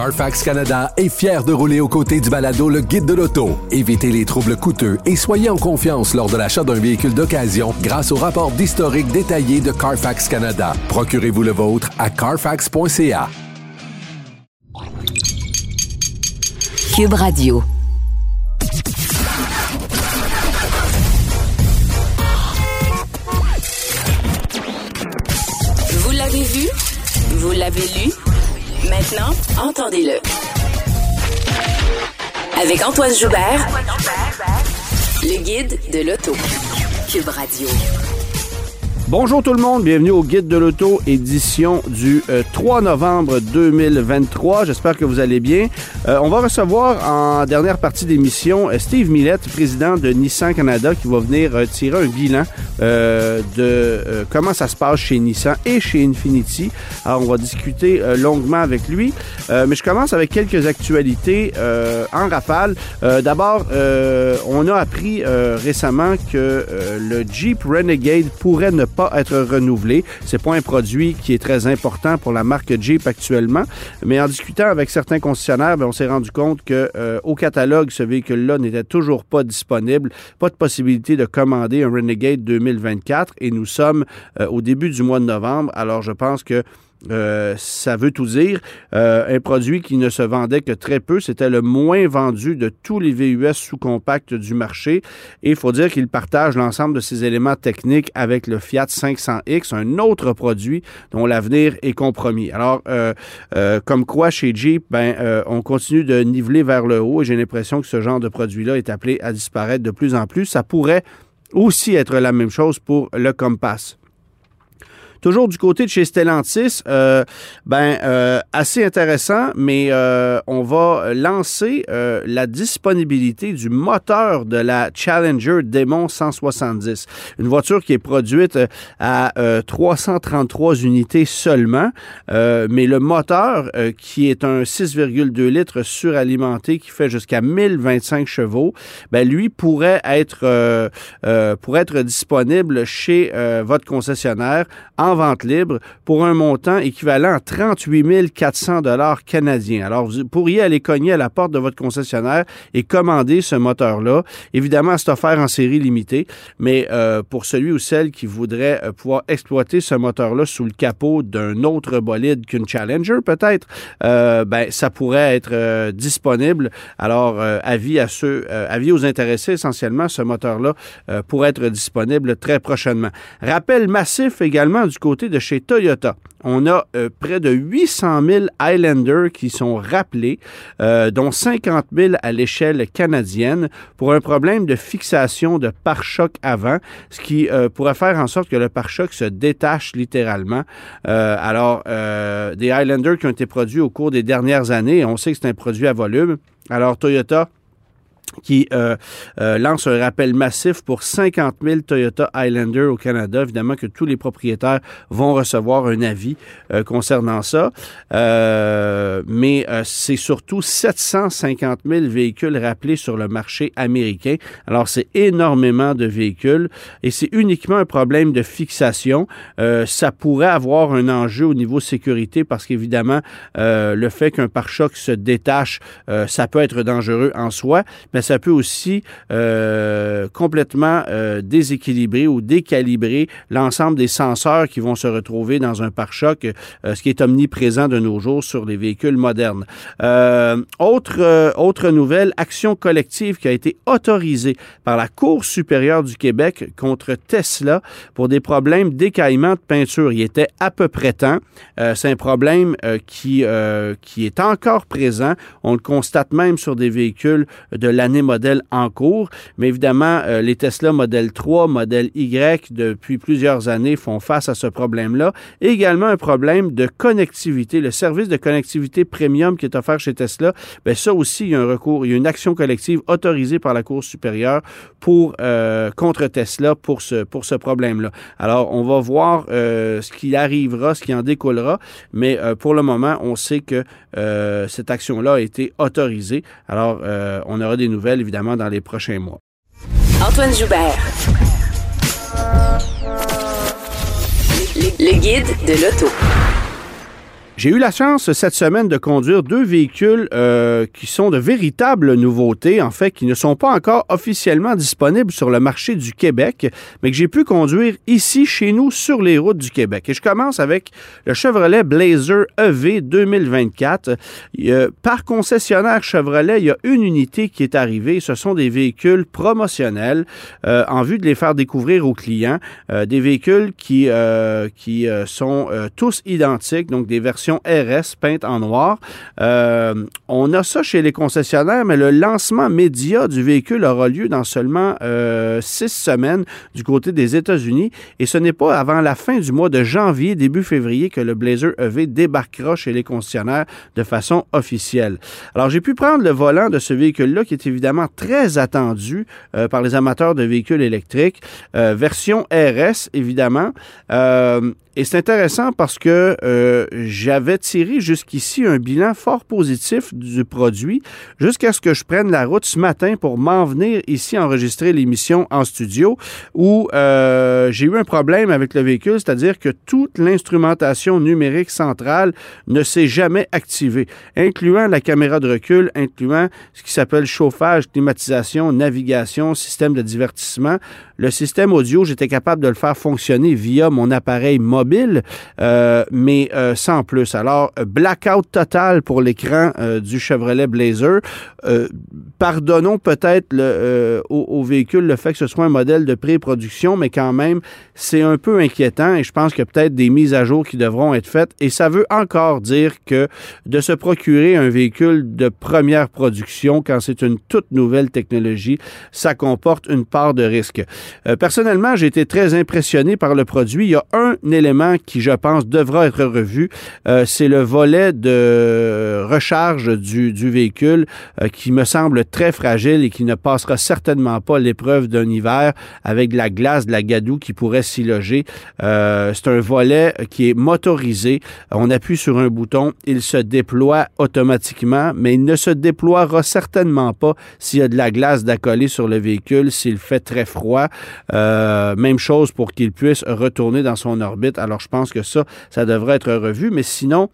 Carfax Canada est fier de rouler aux côtés du balado Le Guide de l'auto. Évitez les troubles coûteux et soyez en confiance lors de l'achat d'un véhicule d'occasion grâce au rapport d'historique détaillé de Carfax Canada. Procurez-vous le vôtre à carfax.ca. Cube Radio. Vous l'avez vu? Vous l'avez lu? Maintenant, entendez-le. Avec Antoine Joubert, le guide de l'auto. Cube Radio. Bonjour tout le monde, bienvenue au Guide de l'auto, édition du 3 euh, novembre 2023. J'espère que vous allez bien. Euh, on va recevoir en dernière partie d'émission euh, Steve Millette, président de Nissan Canada, qui va venir tirer un bilan de comment ça se passe chez Nissan et chez Infinity. Alors, on va discuter longuement avec lui. mais je commence avec quelques actualités en rafale. D'abord, on a appris récemment que le Jeep Renegade pourrait ne pas être renouvelé. C'est pas un produit qui est très important pour la marque Jeep actuellement, mais en discutant avec certains concessionnaires, ben, on s'est rendu compte que euh, au catalogue, ce véhicule-là n'était toujours pas disponible, pas de possibilité de commander un Renegade 2024 et nous sommes euh, au début du mois de novembre. Alors je pense que euh, ça veut tout dire. Euh, un produit qui ne se vendait que très peu. C'était le moins vendu de tous les VUS sous-compacts du marché. Et il faut dire qu'il partage l'ensemble de ces éléments techniques avec le Fiat 500X, un autre produit dont l'avenir est compromis. Alors, euh, comme quoi chez Jeep, ben, on continue de niveler vers le haut et j'ai l'impression que ce genre de produit-là est appelé à disparaître de plus en plus. Ça pourrait aussi être la même chose pour le Compass. Toujours du côté de chez Stellantis, euh, ben euh, assez intéressant, mais euh, on va lancer la disponibilité du moteur de la Challenger Demon 170, une voiture qui est produite à 333 unités seulement, mais le moteur qui est un 6,2 litres suralimenté qui fait jusqu'à 1025 chevaux, ben lui pourrait être pourrait être disponible chez votre concessionnaire en vente libre pour un montant équivalent à 38 400 dollars canadiens. Alors, vous pourriez aller cogner à la porte de votre concessionnaire et commander ce moteur-là. Évidemment, c'est offert en série limitée, mais euh, pour celui ou celle qui voudrait euh, pouvoir exploiter ce moteur-là sous le capot d'un autre bolide qu'une Challenger, peut-être, euh, ben, ça pourrait être disponible. Alors, avis à ceux, avis aux intéressés, essentiellement, ce moteur-là pourrait être disponible très prochainement. Rappel massif également du côté de chez Toyota. On a euh, près de 800 000 Highlander qui sont rappelés, euh, dont 50 000 à l'échelle canadienne, pour un problème de fixation de pare-choc avant, ce qui euh, pourrait faire en sorte que le pare-choc se détache littéralement. alors, des Highlander qui ont été produits au cours des dernières années, on sait que c'est un produit à volume. Alors, Toyota qui euh, euh, lance un rappel massif pour 50 000 Toyota Highlander au Canada. Évidemment que tous les propriétaires vont recevoir un avis euh, concernant ça. mais c'est surtout 750 000 véhicules rappelés sur le marché américain. Alors, c'est énormément de véhicules et c'est uniquement un problème de fixation. ça pourrait avoir un enjeu au niveau sécurité parce qu'évidemment, le fait qu'un pare-choc se détache, ça peut être dangereux en soi, mais peut aussi euh, complètement euh, déséquilibrer ou décalibrer l'ensemble des senseurs qui vont se retrouver dans un pare-choc, euh, ce qui est omniprésent de nos jours sur les véhicules modernes. autre, autre nouvelle, action collective qui a été autorisée par la Cour supérieure du Québec contre Tesla pour des problèmes d'écaillement de peinture. Il était à peu près temps. C'est un problème qui, qui est encore présent. On le constate même sur des véhicules de la modèle en cours. Mais évidemment, euh, les Tesla modèle 3, modèle Y, depuis plusieurs années, font face à ce problème-là. également un problème de connectivité. Le service de connectivité premium qui est offert chez Tesla, bien, ça aussi, il y a un recours, il y a une action collective autorisée par la Cour supérieure pour, euh, contre Tesla pour ce, pour ce problème-là. Alors, on va voir euh, ce qui arrivera, ce qui en découlera, mais pour le moment, on sait que cette action-là a été autorisée. Alors, on aura des nouvelles évidemment, dans les prochains mois. Antoine Joubert. Le, guide de l'auto. J'ai eu la chance cette semaine de conduire deux véhicules euh, qui sont de véritables nouveautés, en fait, qui ne sont pas encore officiellement disponibles sur le marché du Québec, mais que j'ai pu conduire ici, chez nous, sur les routes du Québec. Et je commence avec le Chevrolet Blazer EV 2024. par concessionnaire Chevrolet, il y a une unité qui est arrivée. Ce sont des véhicules promotionnels euh, en vue de les faire découvrir aux clients. Euh, des véhicules qui, qui sont tous identiques, donc des versions RS peinte en noir. Euh, on a ça chez les concessionnaires, mais le lancement média du véhicule aura lieu dans seulement euh, six semaines du côté des États-Unis. Et ce n'est pas avant la fin du mois de janvier, début février, que le Blazer EV débarquera chez les concessionnaires de façon officielle. Alors, j'ai pu prendre le volant de ce véhicule-là, qui est évidemment très attendu euh, par les amateurs de véhicules électriques. version RS, évidemment. Et c'est intéressant parce que euh, j'avais tiré jusqu'ici un bilan fort positif du produit jusqu'à ce que je prenne la route ce matin pour m'en venir ici enregistrer l'émission en studio où euh, j'ai eu un problème avec le véhicule, c'est-à-dire que toute l'instrumentation numérique centrale ne s'est jamais activée, incluant la caméra de recul, incluant ce qui s'appelle chauffage, climatisation, navigation, système de divertissement. Le système audio, j'étais capable de le faire fonctionner via mon appareil mobile euh, mais euh, sans plus. Alors, blackout total pour l'écran euh, du Chevrolet Blazer. pardonnons peut-être au, au, véhicule le fait que ce soit un modèle de pré-production, mais quand même, c'est un peu inquiétant et je pense a peut-être des mises à jour qui devront être faites. Et ça veut encore dire que de se procurer un véhicule de première production quand c'est une toute nouvelle technologie, ça comporte une part de risque. personnellement, j'ai été très impressionné par le produit. Il y a un élément qui, je pense, devra être revu. Euh, c'est le volet de recharge du, véhicule euh, qui me semble très fragile et qui ne passera certainement pas l'épreuve d'un hiver avec de la glace, de la gadoue qui pourrait s'y loger. Euh, c'est un volet qui est motorisé. On appuie sur un bouton, il se déploie automatiquement, mais il ne se déploiera certainement pas s'il y a de la glace d'accoler sur le véhicule, s'il fait très froid. même chose pour qu'il puisse retourner dans son orbite. Alors, je pense que ça, ça devrait être revu. Mais sinon,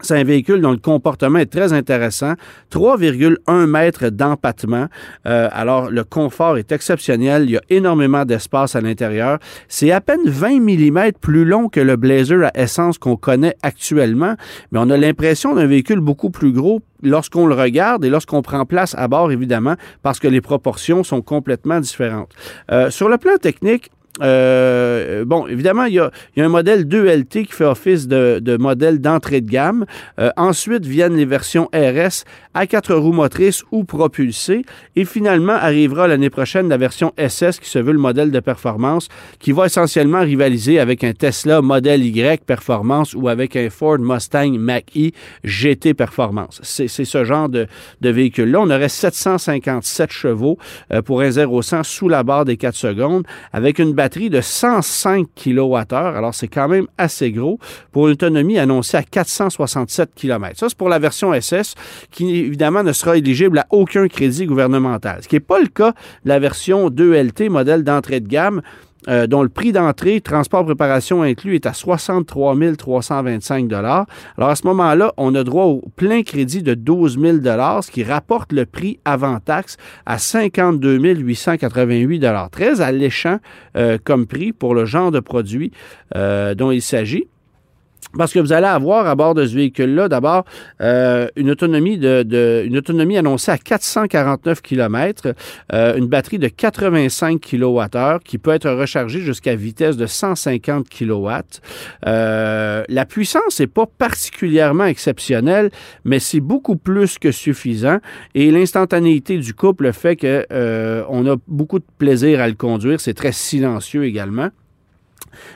c'est un véhicule dont le comportement est très intéressant. 3,1 mètres d'empattement. Euh, alors, le confort est exceptionnel. Il y a énormément d'espace à l'intérieur. C'est à peine 20 mm plus long que le Blazer à essence qu'on connaît actuellement, mais on a l'impression d'un véhicule beaucoup plus gros lorsqu'on le regarde et lorsqu'on prend place à bord, évidemment, parce que les proportions sont complètement différentes. Euh, sur le plan technique, euh, bon, évidemment, il y, a, un modèle 2LT qui fait office de, modèle d'entrée de gamme. Euh, ensuite viennent les versions RS à quatre roues motrices ou propulsées. Et finalement, arrivera l'année prochaine la version SS qui se veut le modèle de performance qui va essentiellement rivaliser avec un Tesla modèle Y performance ou avec un Ford Mustang Mach-E GT performance. C'est ce genre de, véhicule-là. On aurait 757 chevaux euh, pour un 0-100 sous la barre des 4 secondes avec une batterie de 105 kWh. Alors, c'est quand même assez gros pour une autonomie annoncée à 467 km. Ça, c'est pour la version SS qui, évidemment, ne sera éligible à aucun crédit gouvernemental. Ce qui n'est pas le cas de la version 2LT, modèle d'entrée de gamme, euh, dont le prix d'entrée, transport, préparation inclus, est à 63 325 Alors, à ce moment-là, on a droit au plein crédit de 12 000 ce qui rapporte le prix avant taxe à 52 888 Très alléchant euh, comme prix pour le genre de produit euh, dont il s'agit. Parce que vous allez avoir à bord de ce véhicule-là, d'abord, euh, une, autonomie annoncée à 449 km, euh, une batterie de 85 kWh qui peut être rechargée jusqu'à vitesse de 150 kW. Euh, la puissance n'est pas particulièrement exceptionnelle, mais c'est beaucoup plus que suffisant. Et l'instantanéité du couple fait que on a beaucoup de plaisir à le conduire. C'est très silencieux également.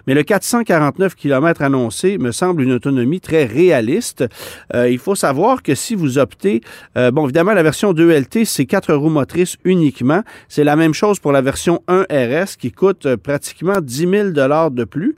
Mais le 449 km annoncé me semble une autonomie très réaliste. Euh, il faut savoir que si vous optez, euh, bon, évidemment, la version 2LT, c'est quatre roues motrices uniquement. C'est la même chose pour la version 1 RS qui coûte euh, pratiquement 10 000 de plus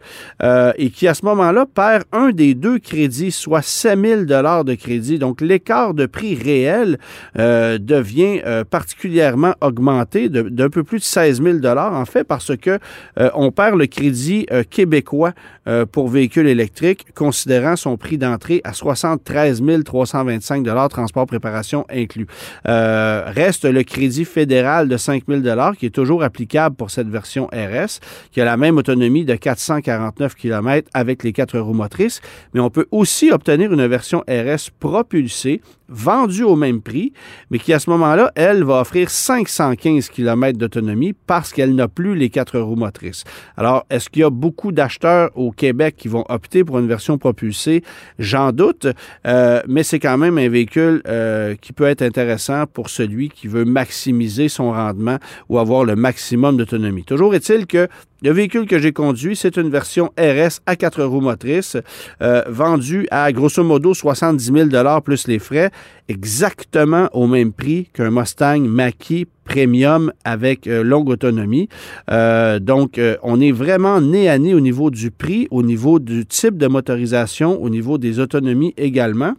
et qui, à ce moment-là, perd un des deux crédits, soit 7 000 de crédit. Donc, l'écart de prix réel devient particulièrement augmenté d'un peu plus de 16 000 en fait, parce que on perd le crédit euh, québécois euh, pour véhicules électriques, considérant son prix d'entrée à 73 325 transport préparation inclus. reste le crédit fédéral de 5 000 qui est toujours applicable pour cette version RS, qui a la même autonomie de 449 km avec les quatre roues motrices, mais on peut aussi obtenir une version RS propulsée vendue au même prix, mais qui à ce moment-là, elle, va offrir 515 km d'autonomie parce qu'elle n'a plus les quatre roues motrices. Alors, est-ce qu'il y a beaucoup d'acheteurs au Québec qui vont opter pour une version propulsée? J'en doute, euh, mais c'est quand même un véhicule euh, qui peut être intéressant pour celui qui veut maximiser son rendement ou avoir le maximum d'autonomie. Toujours est-il que le véhicule que j'ai conduit, c'est une version RS à quatre roues motrices, euh, vendue à grosso modo 70 000 plus les frais, exactement au même prix qu'un Mustang Mach-E Premium avec euh, longue autonomie. Euh, donc, on est vraiment nez à nez au niveau du prix, au niveau du type de motorisation, au niveau des autonomies également.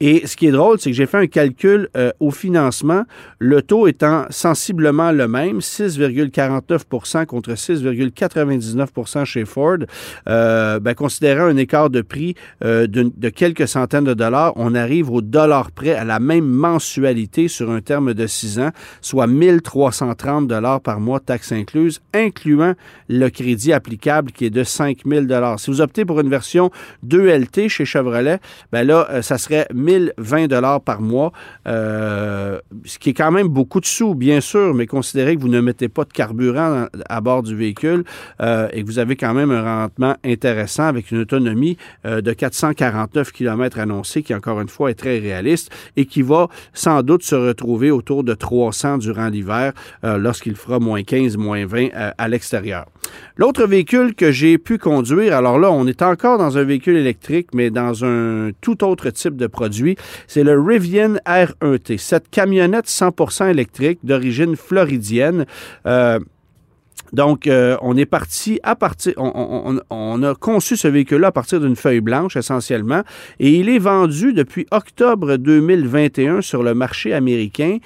Et ce qui est drôle, c'est que j'ai fait un calcul euh, au financement, le taux étant sensiblement le même, 6,49% contre 6,99% chez Ford. Euh, ben, considérant un écart de prix euh, de, quelques centaines de dollars, on arrive au dollar près à la même mensualité sur un terme de 6 ans, soit 1330 dollars par mois, taxes incluses, incluant le crédit applicable qui est de 5000 dollars. Si vous optez pour une version 2LT chez Chevrolet, ben là, ça serait 1020 dollars par mois, euh, ce qui est quand même beaucoup de sous, bien sûr, mais considérez que vous ne mettez pas de carburant à bord du véhicule euh, et que vous avez quand même un rendement intéressant avec une autonomie euh, de 449 km annoncée, qui encore une fois est très réaliste et qui va sans doute se retrouver autour de 300 durant l'hiver lorsqu'il fera moins 15, moins 20 à l'extérieur. L'autre véhicule que j'ai pu conduire, alors là, on est encore dans un véhicule électrique, mais dans un tout autre type de produit, c'est le Rivian R1T. Cette camionnette 100% électrique d'origine floridienne. Euh, donc, euh, on est parti à partir, on, on, a conçu ce véhicule-là à partir d'une feuille blanche essentiellement, et il est vendu depuis octobre 2021 sur le marché américain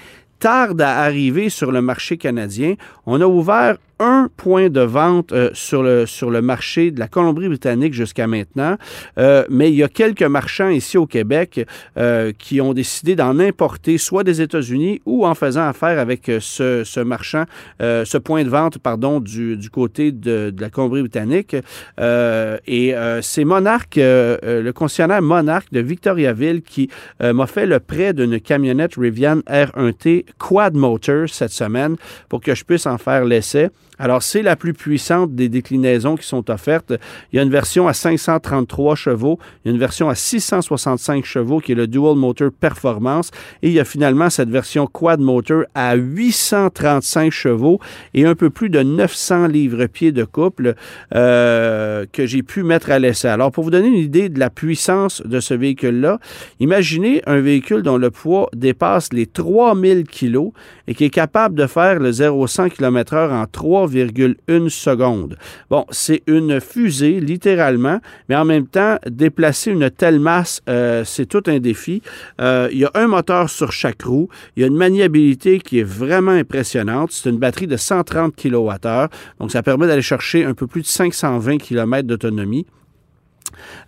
tarde à arriver sur le marché canadien. On a ouvert un point de vente euh, sur, le, sur le marché de la Colombie-Britannique jusqu'à maintenant, euh, mais il y a quelques marchands ici au Québec euh, qui ont décidé d'en importer soit des États-Unis ou en faisant affaire avec ce, ce marchand, ce point de vente, pardon, du, du côté de, la Colombie-Britannique. et c'est Monarch, le concessionnaire Monarch de Victoriaville qui m'a fait le prêt d'une camionnette Rivian R1T Quad Motor cette semaine pour que je puisse en faire l'essai. Alors, c'est la plus puissante des déclinaisons qui sont offertes. Il y a une version à 533 chevaux, il y a une version à 665 chevaux qui est le Dual Motor Performance et il y a finalement cette version Quad Motor à 835 chevaux et un peu plus de 900 livres-pieds de couple euh, que j'ai pu mettre à l'essai. Alors, pour vous donner une idée de la puissance de ce véhicule-là, imaginez un véhicule dont le poids dépasse les 3000 kilos et qui est capable de faire le 0-100 km/h en 3 1,1 seconde. Bon, c'est une fusée, littéralement, mais en même temps, déplacer une telle masse, euh, c'est tout un défi. Euh, il y a un moteur sur chaque roue. Il y a une maniabilité qui est vraiment impressionnante. C'est une batterie de 130 kWh. Donc, ça permet d'aller chercher un peu plus de 520 km d'autonomie.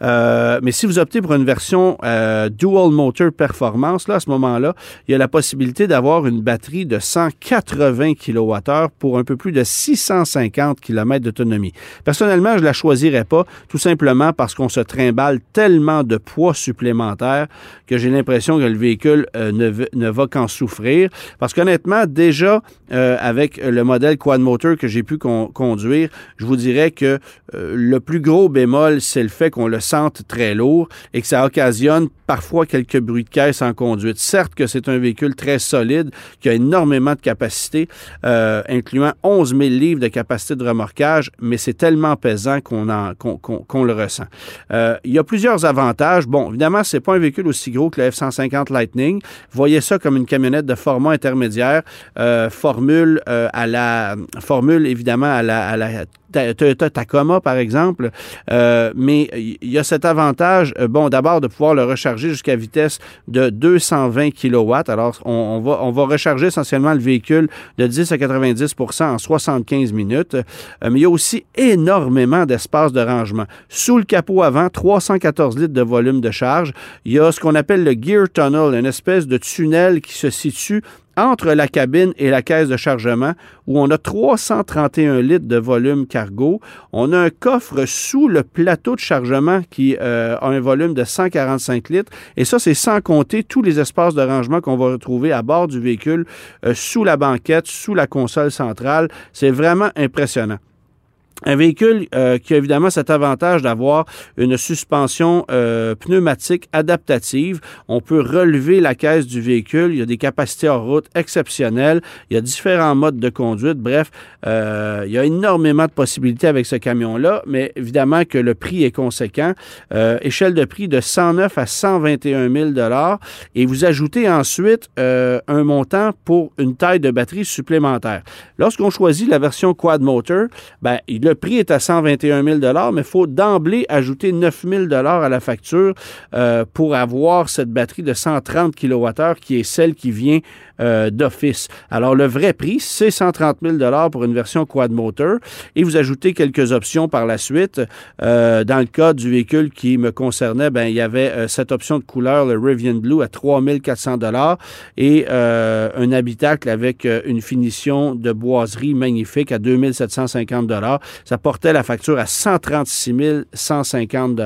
Euh, mais si vous optez pour une version euh, Dual Motor Performance, là, à ce moment-là, il y a la possibilité d'avoir une batterie de 180 kWh pour un peu plus de 650 km d'autonomie. Personnellement, je ne la choisirais pas, tout simplement parce qu'on se trimballe tellement de poids supplémentaire que j'ai l'impression que le véhicule euh, ne, va qu'en souffrir. Parce qu'honnêtement, déjà, avec le modèle Quad Motor que j'ai pu conduire, je vous dirais que le plus gros bémol, c'est le fait qu'on le sente très lourd et que ça occasionne parfois quelques bruits de caisse en conduite. Certes que c'est un véhicule très solide, qui a énormément de capacité, euh, incluant 11 000 livres de capacité de remorquage, mais c'est tellement pesant qu'on qu'on le ressent. Euh, il y a plusieurs avantages. Bon, évidemment, c'est pas un véhicule aussi gros que le F-150 Lightning. Voyez ça comme une camionnette de format intermédiaire, euh, formule à la formule évidemment à la, Toyota Tacoma, par exemple, mais il y a cet avantage, bon, d'abord de pouvoir le recharger jusqu'à vitesse de 220 kW. Alors, on, va, on va recharger essentiellement le véhicule de 10 à 90% en 75 minutes. mais il y a aussi énormément d'espace de rangement. Sous le capot avant, 314 litres de volume de charge. Il y a ce qu'on appelle le Gear Tunnel, une espèce de tunnel qui se situe entre la cabine et la caisse de chargement où on a 331 litres de volume cargo. On a un coffre sous le plateau de chargement qui euh, a un volume de 145 litres. Et ça, c'est sans compter tous les espaces de rangement qu'on va retrouver à bord du véhicule, euh, sous la banquette, sous la console centrale. C'est vraiment impressionnant. Un véhicule euh, qui a évidemment cet avantage d'avoir une suspension euh, pneumatique adaptative. On peut relever la caisse du véhicule. Il y a des capacités en route exceptionnelles. Il y a différents modes de conduite. Bref, euh, il y a énormément de possibilités avec ce camion-là, mais évidemment que le prix est conséquent. échelle de prix de 109 à 121 000 et vous ajoutez ensuite un montant pour une taille de batterie supplémentaire. Lorsqu'on choisit la version quad motor, ben, il le prix est à 121 000 mais il faut d'emblée ajouter 9 000 à la facture euh, pour avoir cette batterie de 130 kWh qui est celle qui vient euh, d'office. Alors, le vrai prix, c'est 130 000 pour une version quad motor et vous ajoutez quelques options par la suite. Euh, dans le cas du véhicule qui me concernait, ben, il y avait euh, cette option de couleur, le Rivian Blue, à 3 400 et un habitacle avec une finition de boiserie magnifique à 2 750 Ça portait la facture à 136 150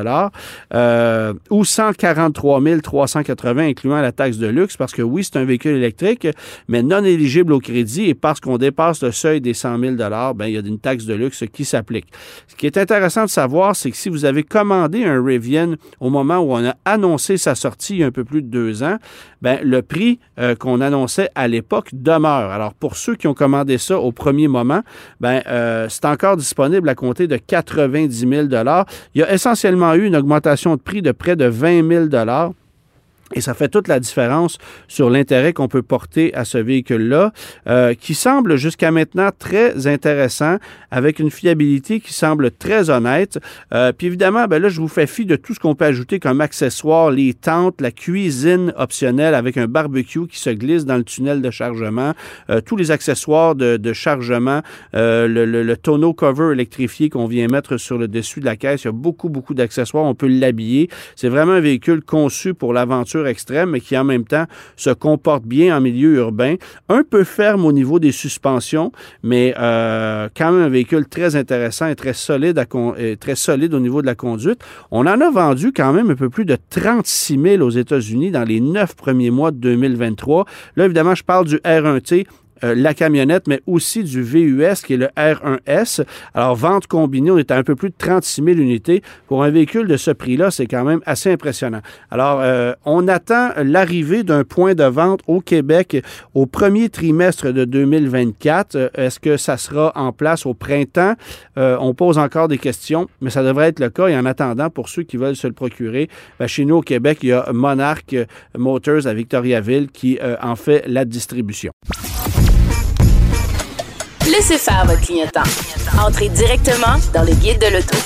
ou 143 380 incluant la taxe de luxe parce que oui, c'est un véhicule électrique mais non éligible au crédit et parce qu'on dépasse le seuil des 100 000 ben, il y a une taxe de luxe qui s'applique. Ce qui est intéressant de savoir, c'est que si vous avez commandé un Rivian au moment où on a annoncé sa sortie il y a un peu plus de deux ans, ben, le prix euh, qu'on annonçait à l'époque demeure. Alors, pour ceux qui ont commandé ça au premier moment, ben, euh, c'est encore disponible à compter de 90 000 Il y a essentiellement eu une augmentation de prix de près de 20 000 et ça fait toute la différence sur l'intérêt qu'on peut porter à ce véhicule-là, euh, qui semble jusqu'à maintenant très intéressant, avec une fiabilité qui semble très honnête. Euh, puis évidemment, ben là, je vous fais fi de tout ce qu'on peut ajouter comme accessoire, les tentes, la cuisine optionnelle avec un barbecue qui se glisse dans le tunnel de chargement, euh, tous les accessoires de, chargement, le, le, le, tonneau cover électrifié qu'on vient mettre sur le dessus de la caisse. Il y a beaucoup, beaucoup d'accessoires. On peut l'habiller. C'est vraiment un véhicule conçu pour l'aventure extrême, mais qui en même temps se comporte bien en milieu urbain. Un peu ferme au niveau des suspensions, mais euh, quand même un véhicule très intéressant et très solide, à très solide au niveau de la conduite. On en a vendu quand même un peu plus de 36 000 aux États-Unis dans les neuf premiers mois de 2023. Là, évidemment, je parle du R1T euh, la camionnette, mais aussi du VUS qui est le R1S. Alors, vente combinée, on est à un peu plus de 36 000 unités. Pour un véhicule de ce prix-là, c'est quand même assez impressionnant. Alors, euh, on attend l'arrivée d'un point de vente au Québec au premier trimestre de 2024. Euh, est-ce que ça sera en place au printemps? on pose encore des questions, mais ça devrait être le cas. Et en attendant, pour ceux qui veulent se le procurer, ben, chez nous au Québec, il y a Monarch Motors à Victoriaville qui en fait la distribution. Laissez faire votre clientèle. Entrez directement dans le guide de l'auto.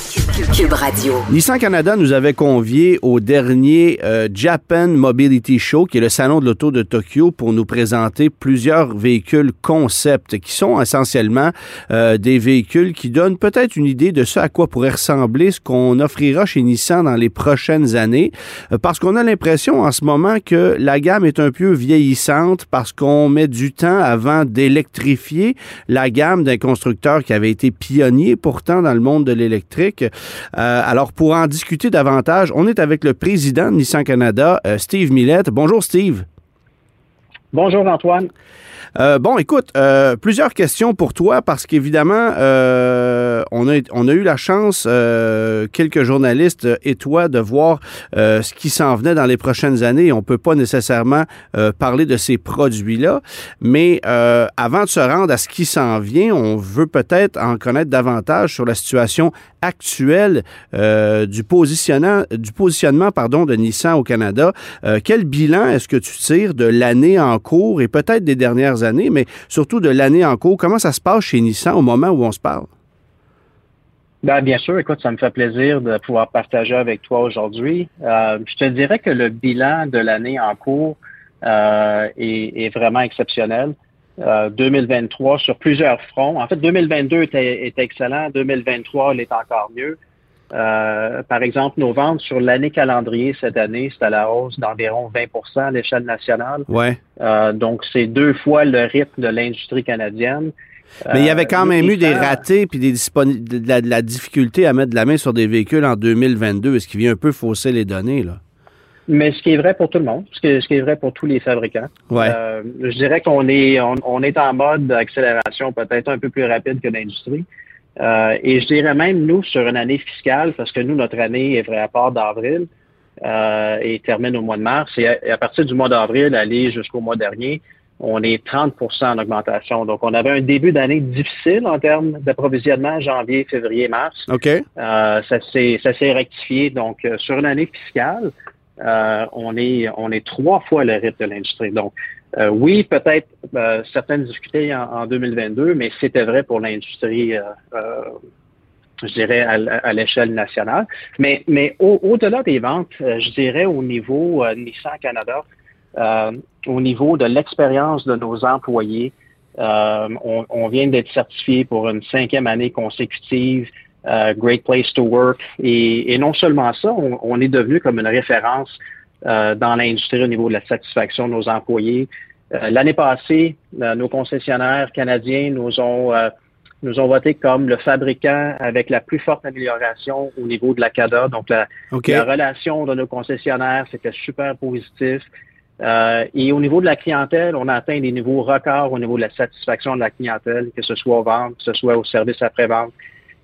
Cube Radio. Nissan Canada nous avait conviés au dernier euh, Japan Mobility Show, qui est le salon de l'auto de Tokyo, pour nous présenter plusieurs véhicules concept, qui sont essentiellement euh, des véhicules qui donnent peut-être une idée de ce à quoi pourrait ressembler ce qu'on offrira chez Nissan dans les prochaines années, euh, parce qu'on a l'impression en ce moment que la gamme est un peu vieillissante, parce qu'on met du temps avant d'électrifier la gamme d'un constructeur qui avait été pionnier pourtant dans le monde de l'électrique. Euh, alors, pour en discuter davantage, on est avec le président de Nissan Canada, euh, Steve Millette. Bonjour, Steve. Bonjour, Antoine. Euh, bon, écoute, euh, plusieurs questions pour toi parce qu'évidemment, euh, on, a, eu la chance, quelques journalistes et toi, de voir ce qui s'en venait dans les prochaines années. On peut pas nécessairement parler de ces produits-là, mais avant de se rendre à ce qui s'en vient, on veut peut-être en connaître davantage sur la situation actuelle du, positionnement, du positionnement de Nissan au Canada. quel bilan est-ce que tu tires de l'année en cours et peut-être des dernières années, mais surtout de l'année en cours? Comment ça se passe chez Nissan au moment où on se parle? Ben, bien sûr, écoute, ça me fait plaisir de pouvoir partager avec toi aujourd'hui. Euh, je te dirais que le bilan de l'année en cours euh, est, est, vraiment exceptionnel. 2023 sur plusieurs fronts. En fait, 2022 était, était excellent. 2023 l'est encore mieux. Euh, par exemple, nos ventes sur l'année calendrier cette année, c'est à la hausse d'environ 20% à l'échelle nationale. Ouais. Euh, donc, c'est deux fois le rythme de l'industrie canadienne. Mais il y avait quand même eu des ratés puis des de la, de la, difficulté à mettre de la main sur des véhicules en 2022, ce qui vient un peu fausser les données, là? Mais ce qui est vrai pour tout le monde, ce qui est, ce qui est vrai pour tous les fabricants. Ouais. Euh, je dirais qu'on est, on, on, est en mode d'accélération peut-être un peu plus rapide que l'industrie. Euh, et je dirais même, nous, sur une année fiscale, parce que nous, notre année est vraie à part d'avril euh, et termine au mois de mars, et à, partir du mois d'avril, aller jusqu'au mois dernier, on est 30% en augmentation. Donc, on avait un début d'année difficile en termes d'approvisionnement janvier, février, mars. OK. Euh, ça s'est rectifié. Donc, euh, sur une année fiscale, euh, on est on est trois fois le rythme de l'industrie. Donc, euh, oui, peut-être euh, certaines difficultés en, 2022, mais c'était vrai pour l'industrie, euh, je dirais, à, l'échelle nationale. Mais, mais au-delà des ventes, je dirais au niveau Nissan Canada, au niveau de l'expérience de nos employés, on, on, vient d'être certifié pour une cinquième année consécutive. Great Place to Work. Et, et non seulement ça, on, on, est devenu comme une référence euh, dans l'industrie au niveau de la satisfaction de nos employés. Euh, l'année passée, euh, nos concessionnaires canadiens nous ont nous ont voté comme le fabricant avec la plus forte amélioration au niveau de la CADA. Donc, la, la relation de nos concessionnaires, c'était super positif. Euh, et au niveau de la clientèle, on a atteint des niveaux records au niveau de la satisfaction de la clientèle, que ce soit aux ventes, que ce soit au service après-vente.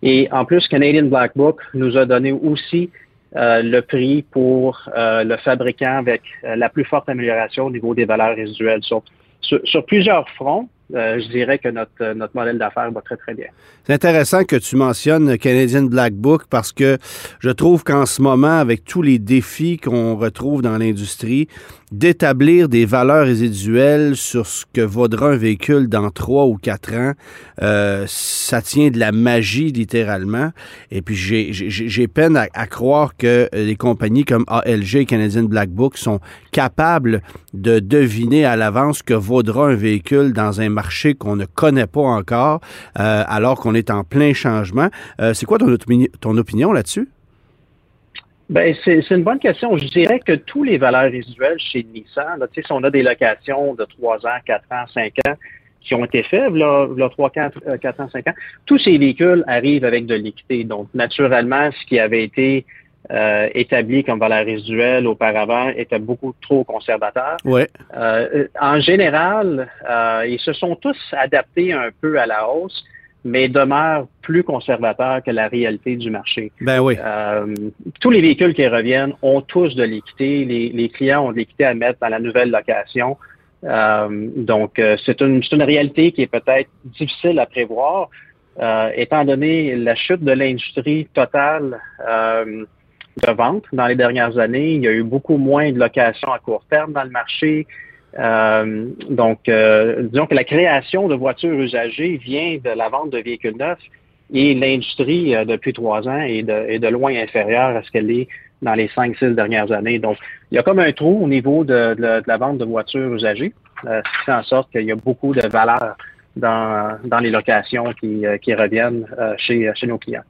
Et en plus, Canadian Black Book nous a donné aussi euh, le prix pour euh, le fabricant avec la plus forte amélioration au niveau des valeurs résiduelles. sur plusieurs fronts, euh, je dirais que notre, euh, notre modèle d'affaires va très, très bien. C'est intéressant que tu mentionnes Canadian Black Book parce que je trouve qu'en ce moment, avec tous les défis qu'on retrouve dans l'industrie, d'établir des valeurs résiduelles sur ce que vaudra un véhicule dans trois ou quatre ans, euh, ça tient de la magie littéralement. Et puis j'ai peine à, croire que les compagnies comme ALG et Canadian Black Book sont capables de deviner à l'avance ce que vaudra un véhicule dans un marché qu'on ne connaît pas encore, euh, alors qu'on est en plein changement. Euh, c'est quoi ton, opinion là-dessus? Ben, c'est une bonne question. Je dirais que tous les valeurs résiduelles chez Nissan, si on a des locations de 3 ans, 4 ans, 5 ans, qui ont été là 3, 4, 4 ans, 5 ans, tous ces véhicules arrivent avec de l'équité. Donc, naturellement, ce qui avait été euh, établi comme valeur résiduelle auparavant était beaucoup trop conservateur. Ouais. Euh, en général, euh, ils se sont tous adaptés un peu à la hausse, mais demeurent plus conservateurs que la réalité du marché. Ben oui. Euh, tous les véhicules qui reviennent ont tous de l'équité. Les, les, clients ont de l'équité à mettre dans la nouvelle location. Euh, donc, euh, c'est une, une réalité qui est peut-être difficile à prévoir, étant donné la chute de l'industrie totale de vente dans les dernières années. Il y a eu beaucoup moins de locations à court terme dans le marché. Euh, donc, euh, disons que la création de voitures usagées vient de la vente de véhicules neufs et l'industrie, euh, depuis trois ans, est de, loin inférieure à ce qu'elle est dans les cinq, six dernières années. Donc, il y a comme un trou au niveau de, la vente de voitures usagées, ce qui fait en sorte qu'il y a beaucoup de valeur dans, les locations qui, reviennent chez nos clients.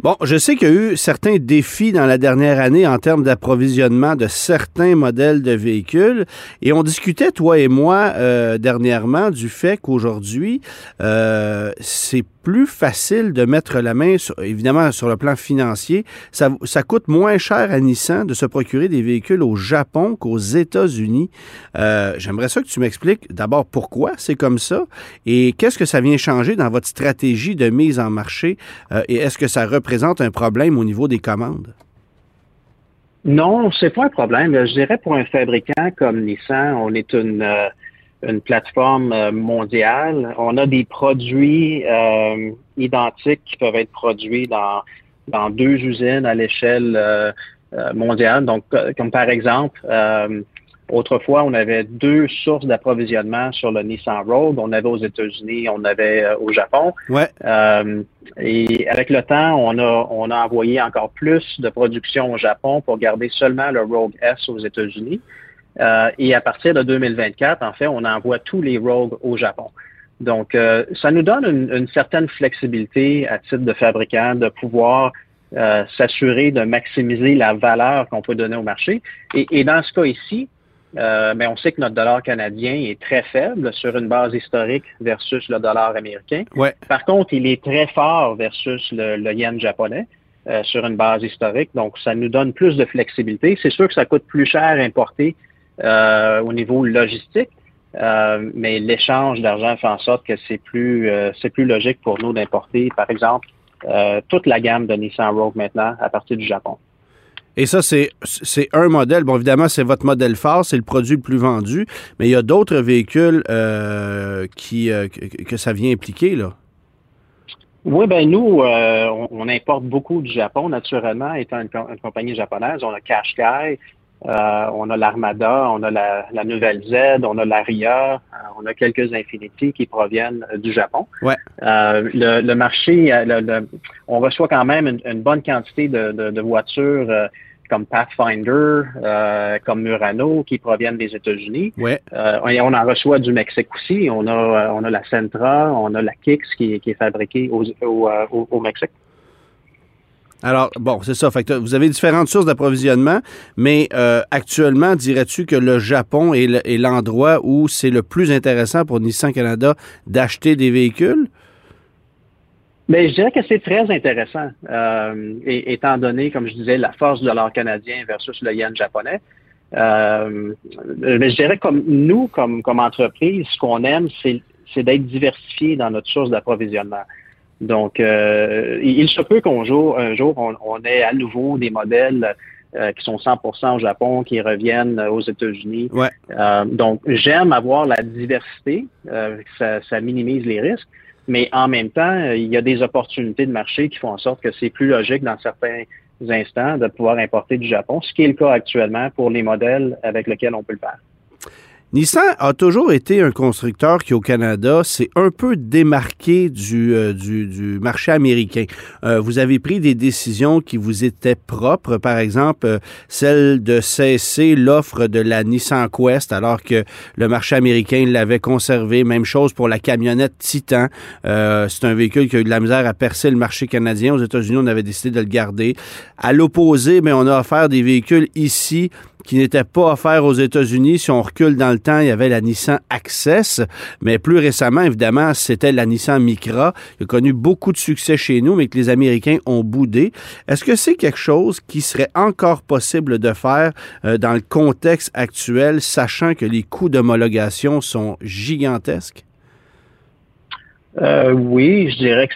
Bon, je sais qu'il y a eu certains défis dans la dernière année en termes d'approvisionnement de certains modèles de véhicules. Et on discutait, toi et moi, euh, dernièrement du fait qu'aujourd'hui, euh, c'est plus facile de mettre la main, évidemment, sur le plan financier. Ça, ça, coûte moins cher à Nissan de se procurer des véhicules au Japon qu'aux États-Unis. Euh, J'aimerais ça que tu m'expliques d'abord pourquoi c'est comme ça et qu'est-ce que ça vient changer dans votre stratégie de mise en marché euh, et est-ce que ça représente un problème au niveau des commandes? Non, c'est pas un problème. Je dirais pour un fabricant comme Nissan, on est une euh, une plateforme euh, mondiale. On a des produits euh, identiques qui peuvent être produits dans, dans deux usines à l'échelle euh, mondiale. Donc, comme par exemple, Autrefois, on avait deux sources d'approvisionnement sur le Nissan Rogue. On avait aux États-Unis, on avait au Japon. Ouais. Et avec le temps, on a, on a envoyé encore plus de production au Japon pour garder seulement le Rogue S aux États-Unis. Euh, et à partir de 2024, en fait, on envoie tous les Rogue au Japon. Donc, euh, ça nous donne une, une, certaine flexibilité à titre de fabricant de pouvoir euh, s'assurer de maximiser la valeur qu'on peut donner au marché. Et, et dans ce cas ici, euh, mais on sait que notre dollar canadien est très faible sur une base historique versus le dollar américain. Ouais. Par contre, il est très fort versus le, le yen japonais euh, sur une base historique. Donc, ça nous donne plus de flexibilité. C'est sûr que ça coûte plus cher à importer euh, au niveau logistique, euh, mais l'échange d'argent fait en sorte que c'est plus euh, c'est plus logique pour nous d'importer, par exemple, toute la gamme de Nissan Rogue maintenant à partir du Japon. Et ça, c'est, c'est un modèle. Bon, évidemment, c'est votre modèle phare, c'est le produit le plus vendu, mais il y a d'autres véhicules qui, que, que, ça vient impliquer, là. Oui, ben nous, euh, on, on, importe beaucoup du Japon, naturellement, étant une, une compagnie japonaise. On a Qashqai, euh, on a l'Armada, on a la, la, Nouvelle Z, on a l'Aria, euh, on a quelques Infinity qui proviennent du Japon. Ouais. Euh, le, le, marché, le, le, on reçoit quand même une, une bonne quantité de, de, de voitures comme Pathfinder, euh, comme Murano, qui proviennent des États-Unis. Ouais. Euh, on en reçoit du Mexique aussi. On a, on a la Sentra, on a la Kicks qui, qui est fabriquée au, au, au, au Mexique. Alors, bon, c'est ça. Fait vous avez différentes sources d'approvisionnement, mais euh, actuellement, dirais-tu que le Japon est l'endroit où c'est le plus intéressant pour Nissan Canada d'acheter des véhicules? Mais je dirais que c'est très intéressant, euh, étant donné, comme je disais, la force de l'or canadien versus le yen japonais. Euh, mais je dirais comme nous, comme, comme entreprise, ce qu'on aime, c'est d'être diversifié dans notre source d'approvisionnement. Donc, euh, il se peut qu'un jour, un jour, on, on, ait à nouveau des modèles euh, qui sont 100% au Japon, qui reviennent aux États-Unis. Ouais. Euh, donc, j'aime avoir la diversité, ça, ça minimise les risques mais en même temps, il y a des opportunités de marché qui font en sorte que c'est plus logique dans certains instants de pouvoir importer du Japon, ce qui est le cas actuellement pour les modèles avec lesquels on peut le faire. Nissan a toujours été un constructeur qui, au Canada, s'est un peu démarqué du, euh, du, marché américain. Euh, vous avez pris des décisions qui vous étaient propres, par exemple, euh, celle de cesser l'offre de la Nissan Quest, alors que le marché américain l'avait conservé. Même chose pour la camionnette Titan. C'est un véhicule qui a eu de la misère à percer le marché canadien. Aux États-Unis, on avait décidé de le garder. À l'opposé, mais on a offert des véhicules ici qui n'était pas offert aux États-Unis. Si on recule dans le temps, il y avait la Nissan Access, mais plus récemment, évidemment, c'était la Nissan Micra, qui a connu beaucoup de succès chez nous, mais que les Américains ont boudé. Est-ce que c'est quelque chose qui serait encore possible de faire euh, dans le contexte actuel, sachant que les coûts d'homologation sont gigantesques? Euh, oui, je dirais que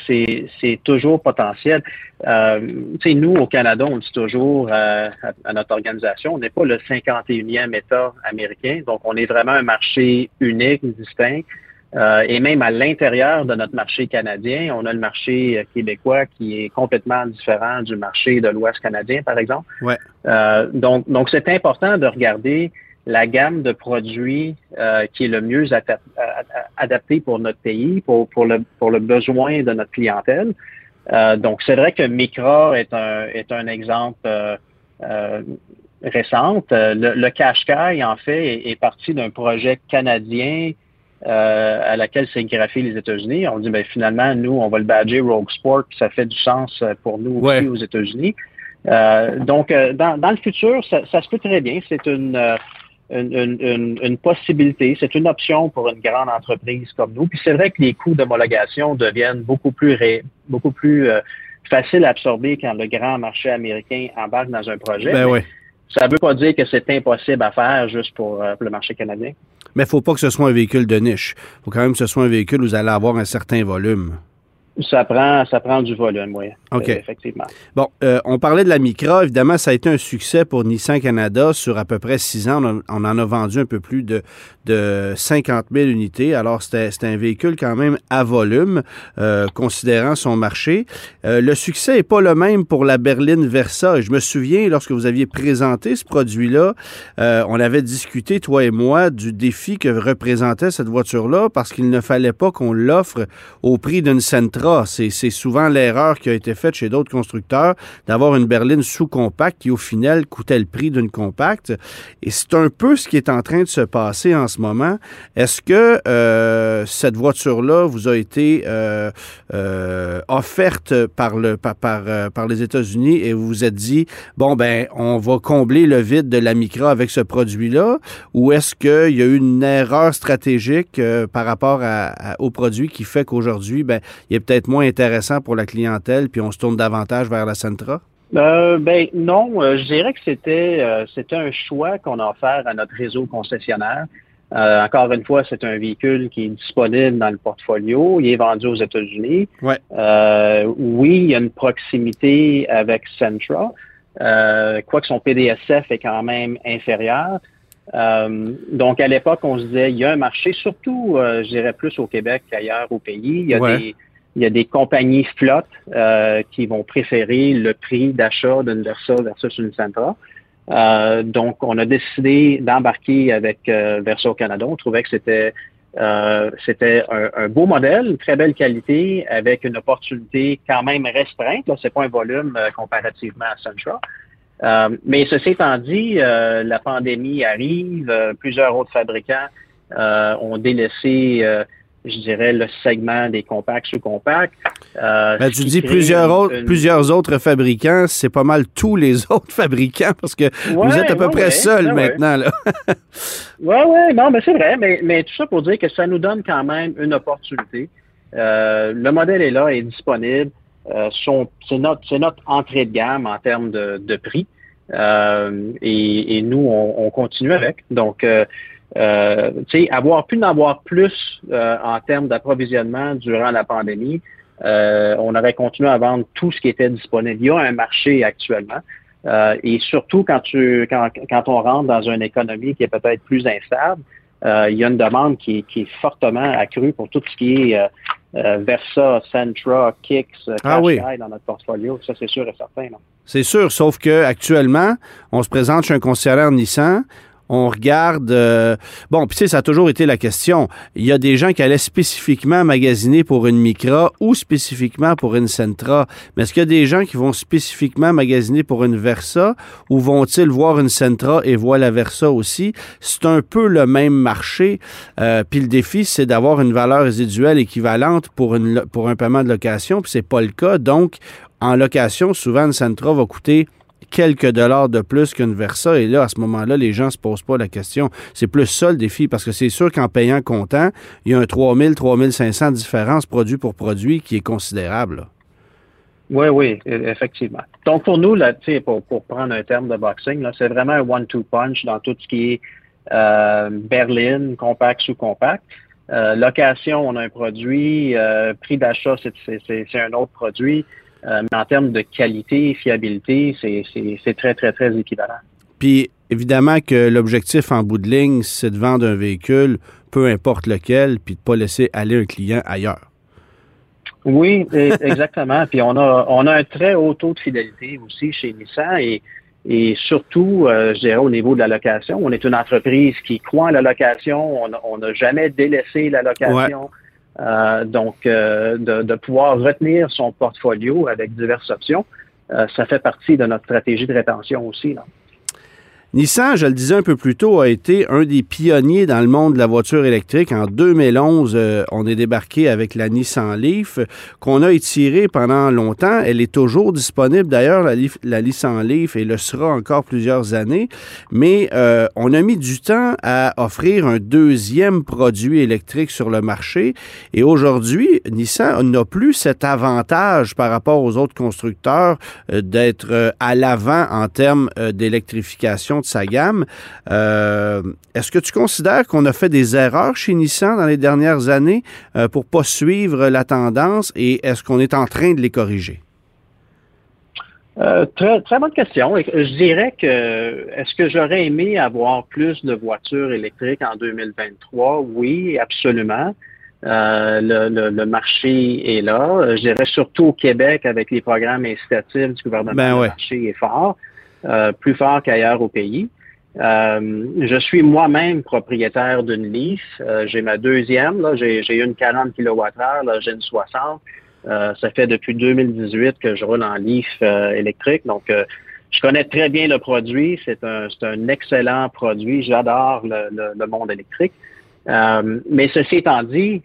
c'est toujours potentiel. Euh, nous, au Canada, on dit toujours euh, à, à, notre organisation, on n'est pas le 51e État américain, donc on est vraiment un marché unique, distinct. Euh, et même à l'intérieur de notre marché canadien, on a le marché québécois qui est complètement différent du marché de l'Ouest canadien, par exemple. Ouais. Euh, donc, donc c'est important de regarder la gamme de produits euh, qui est le mieux adapté pour notre pays, pour, pour, le, pour le besoin de notre clientèle. Euh, donc, c'est vrai que Micra est un, est un exemple euh, euh récent. Le, le Qashqai, en fait, est, est parti d'un projet canadien euh, à laquelle s'est graphié les États-Unis. On dit, ben, finalement, nous, on va le badger Rogue Sport, ça fait du sens pour nous ouais. aussi aux États-Unis. donc, dans, dans, le futur, ça, ça, se peut très bien. C'est une une, une, une, possibilité, c'est une option pour une grande entreprise comme nous. Puis c'est vrai que les coûts d'homologation deviennent beaucoup plus ré, beaucoup plus euh, faciles à absorber quand le grand marché américain embarque dans un projet. Ben oui. Ça ne veut pas dire que c'est impossible à faire juste pour, euh, pour le marché canadien. Mais il ne faut pas que ce soit un véhicule de niche. Il faut quand même que ce soit un véhicule où vous allez avoir un certain volume. Ça prend, ça prend du volume, oui. OK. effectivement. Bon, euh, on parlait de la Micra. Évidemment, ça a été un succès pour Nissan Canada. Sur à peu près six ans, on, en a vendu un peu plus de, de 50 000 unités. Alors, c'était un véhicule quand même à volume, euh, considérant son marché. Euh, le succès n'est pas le même pour la berline Versa. Je me souviens, lorsque vous aviez présenté ce produit-là, on avait discuté, toi et moi, du défi que représentait cette voiture-là parce qu'il ne fallait pas qu'on l'offre au prix d'une Sentra. C'est souvent l'erreur qui a été faite chez d'autres constructeurs d'avoir une berline sous-compacte qui, au final, coûtait le prix d'une compacte. Et c'est un peu ce qui est en train de se passer en ce moment. Est-ce que euh, cette voiture-là vous a été euh, euh, offerte par, le, par, par, les États-Unis et vous vous êtes dit, bon, ben, on va combler le vide de la Micra avec ce produit-là? Ou est-ce qu'il y a eu une erreur stratégique par rapport au produit qui fait qu'aujourd'hui, ben, il est peut-être moins intéressant pour la clientèle, puis on se tourne davantage vers la Sentra? Euh, ben non, euh, je dirais que c'était euh, c'était un choix qu'on a offert à notre réseau concessionnaire. encore une fois, c'est un véhicule qui est disponible dans le portfolio. Il est vendu aux États-Unis. Ouais. oui, il y a une proximité avec Sentra, quoique son PDSF est quand même inférieur. donc, à l'époque, on se disait, il y a un marché, surtout, je dirais plus au Québec qu'ailleurs au pays. Il y a des il y a des compagnies flottes euh, qui vont préférer le prix d'achat d'une Versa versus une Sentra. Euh, donc, on a décidé d'embarquer avec euh, Versa au Canada. On trouvait que c'était c'était un, beau modèle, une très belle qualité, avec une opportunité quand même restreinte. Là, c'est pas un volume comparativement à Sentra. mais ceci étant dit, la pandémie arrive, plusieurs autres fabricants ont délaissé je dirais, le segment des compacts sous-compacts. Euh, ben, tu dis plusieurs autres, plusieurs autres fabricants, c'est pas mal tous les autres fabricants parce que vous êtes à peu près seul maintenant. Oui, oui, non, mais c'est vrai, mais, mais tout ça pour dire que ça nous donne quand même une opportunité. Euh, le modèle est là, est disponible. Euh, c'est notre, notre entrée de gamme en termes de, de prix. Euh, et, et, nous, on, on, continue avec. Donc, euh, avoir pu en avoir plus euh, en termes d'approvisionnement durant la pandémie, euh, on aurait continué à vendre tout ce qui était disponible. Il y a un marché actuellement. Euh, et surtout quand tu quand, quand on rentre dans une économie qui est peut-être plus instable, il y a une demande qui, qui, est fortement accrue pour tout ce qui est Versa, Centra, Kicks, ah dans notre portfolio. Ça, c'est sûr et certain. C'est sûr, sauf que actuellement, on se présente chez un concessionnaire Nissan on regarde. Euh, bon, puis tu sais, ça a toujours été la question. Il y a des gens qui allaient spécifiquement magasiner pour une Micra ou spécifiquement pour une Sentra. Mais est-ce qu'il y a des gens qui vont spécifiquement magasiner pour une Versa ou vont-ils voir une Sentra et voir la Versa aussi? C'est un peu le même marché. Euh, puis le défi, c'est d'avoir une valeur résiduelle équivalente pour, une, pour un paiement de location, puis c'est pas le cas. Donc, en location, souvent, une Sentra va coûter quelques dollars de plus qu'une Versa. Et là, à ce moment-là, les gens ne se posent pas la question. C'est plus ça le défi, parce que c'est sûr qu'en payant comptant, il y a un 3000, 3500 différence produit pour produit qui est considérable. Oui, oui, e, effectivement. Donc, pour nous, là, pour, pour prendre un terme de boxing, c'est vraiment un one-two punch dans tout ce qui est euh, berline, compact, sous-compact. Euh, location, on a un produit. Euh, prix d'achat, c'est un autre produit. Euh, mais en termes de qualité et fiabilité, c'est très, très, très équivalent. Puis, évidemment que l'objectif en bout de ligne, c'est de vendre un véhicule, peu importe lequel, puis de ne pas laisser aller un client ailleurs. Oui, exactement. puis on a, on a un très haut taux de fidélité aussi chez Nissan et, et surtout, euh, je dirais, au niveau de la location. On est une entreprise qui croit en la location. On n'a jamais délaissé la location. Euh, donc, euh, de, pouvoir retenir son portfolio avec diverses options, euh, ça fait partie de notre stratégie de rétention aussi. Nissan, je le disais un peu plus tôt, a été un des pionniers dans le monde de la voiture électrique. En 2011, euh, on est débarqué avec la Nissan Leaf, qu'on a étirée pendant longtemps. Elle est toujours disponible, d'ailleurs, la, la, Nissan Leaf, et le sera encore plusieurs années. Mais euh, on a mis du temps à offrir un deuxième produit électrique sur le marché. Et aujourd'hui, Nissan n'a plus cet avantage par rapport aux autres constructeurs euh, d'être à l'avant en termes d'électrification de sa gamme. Est-ce que tu considères qu'on a fait des erreurs chez Nissan dans les dernières années pour pas suivre la tendance et est-ce qu'on est en train de les corriger? Euh, très, très bonne question. Je dirais que est-ce que j'aurais aimé avoir plus de voitures électriques en 2023? Oui, absolument. Euh, le, marché est là. Je dirais surtout au Québec avec les programmes incitatifs du gouvernement. Ben le marché est fort, euh, plus fort qu'ailleurs au pays. je suis moi-même propriétaire d'une Leaf. j'ai ma deuxième. J'ai une 40 kWh, j'ai une 60. Euh, ça fait depuis 2018 que je roule en Leaf euh, électrique. Donc, euh, je connais très bien le produit. C'est un, un, excellent produit. J'adore le, monde électrique. mais ceci étant dit,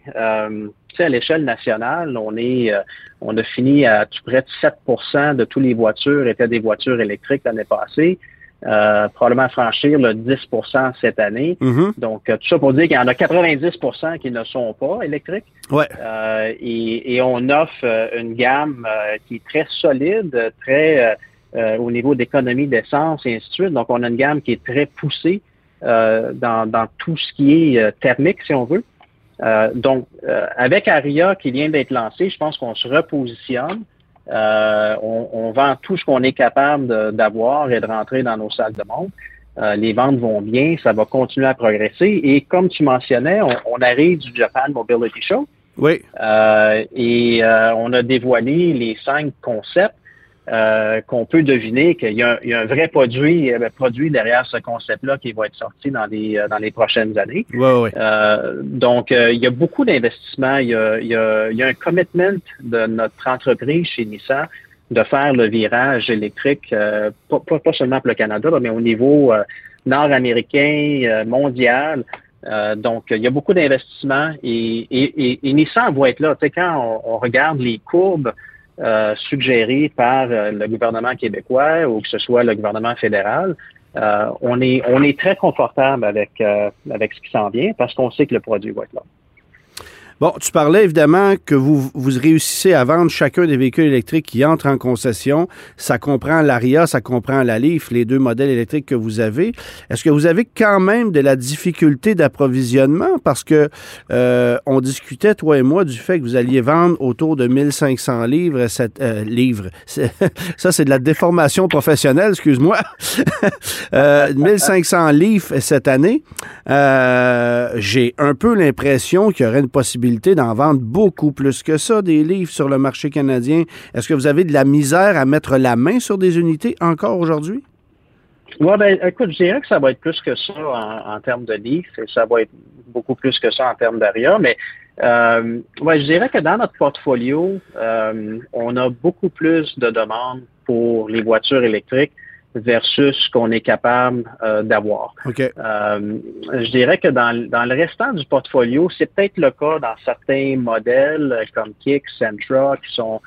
à l'échelle nationale, on est, on a fini à tout près de 7% de toutes les voitures étaient des voitures électriques l'année passée. Euh, probablement franchir le 10% cette année. Mm-hmm. Donc, euh, tout ça pour dire qu'il y en a 90% qui ne sont pas électriques. Ouais. Euh, et, on offre une gamme qui est très solide, très au niveau d'économie d'essence et ainsi de suite. Donc, on a une gamme qui est très poussée dans, dans, tout ce qui est thermique, si on veut. Donc, avec Aria qui vient d'être lancé, je pense qu'on se repositionne. Euh, on, vend tout ce qu'on est capable d'avoir et de rentrer dans nos salles de monde. Euh, les ventes vont bien, ça va continuer à progresser. Et comme tu mentionnais, on, arrive du Japan Mobility Show. Oui. Euh, et on a dévoilé les cinq concepts euh, qu'on peut deviner qu'il y, a un vrai produit, euh, produit derrière ce concept-là qui va être sorti dans les, euh, dans les prochaines années. donc, il y a beaucoup d'investissements. Il, y a, un commitment de notre entreprise chez Nissan de faire le virage électrique, pas, seulement pour le Canada, mais au niveau nord-américain, mondial. donc, il y a beaucoup d'investissements et, Nissan va être là. Tu sais, quand on regarde les courbes euh, suggéré par euh, le gouvernement québécois ou que ce soit le gouvernement fédéral, euh, on est on est très confortable avec avec ce qui s'en vient parce qu'on sait que le produit va être là. Bon, tu parlais évidemment que vous, vous réussissez à vendre chacun des véhicules électriques qui entrent en concession. Ça comprend l'Aria, ça comprend la Leaf, les deux modèles électriques que vous avez. Est-ce que vous avez quand même de la difficulté d'approvisionnement? Parce que euh, on discutait, toi et moi, du fait que vous alliez vendre autour de 1500 livres, cette, euh, livres. Ça, c'est de la déformation professionnelle, excuse-moi. euh, 1500 livres cette année. Euh, j'ai un peu l'impression qu'il y aurait une possibilité d'en vendre beaucoup plus que ça, des livres sur le marché canadien. Est-ce que vous avez de la misère à mettre la main sur des unités encore aujourd'hui? Oui, ben, écoute, je dirais que ça va être plus que ça en, termes de livres et ça va être beaucoup plus que ça en termes d'ARIA, mais euh, ouais, je dirais que dans notre portfolio, euh, on a beaucoup plus de demandes pour les voitures électriques versus ce qu'on est capable euh, d'avoir. Euh, je dirais que dans, le restant du portfolio, c'est peut-être le cas dans certains modèles euh, comme Kick, Sentra, qui sont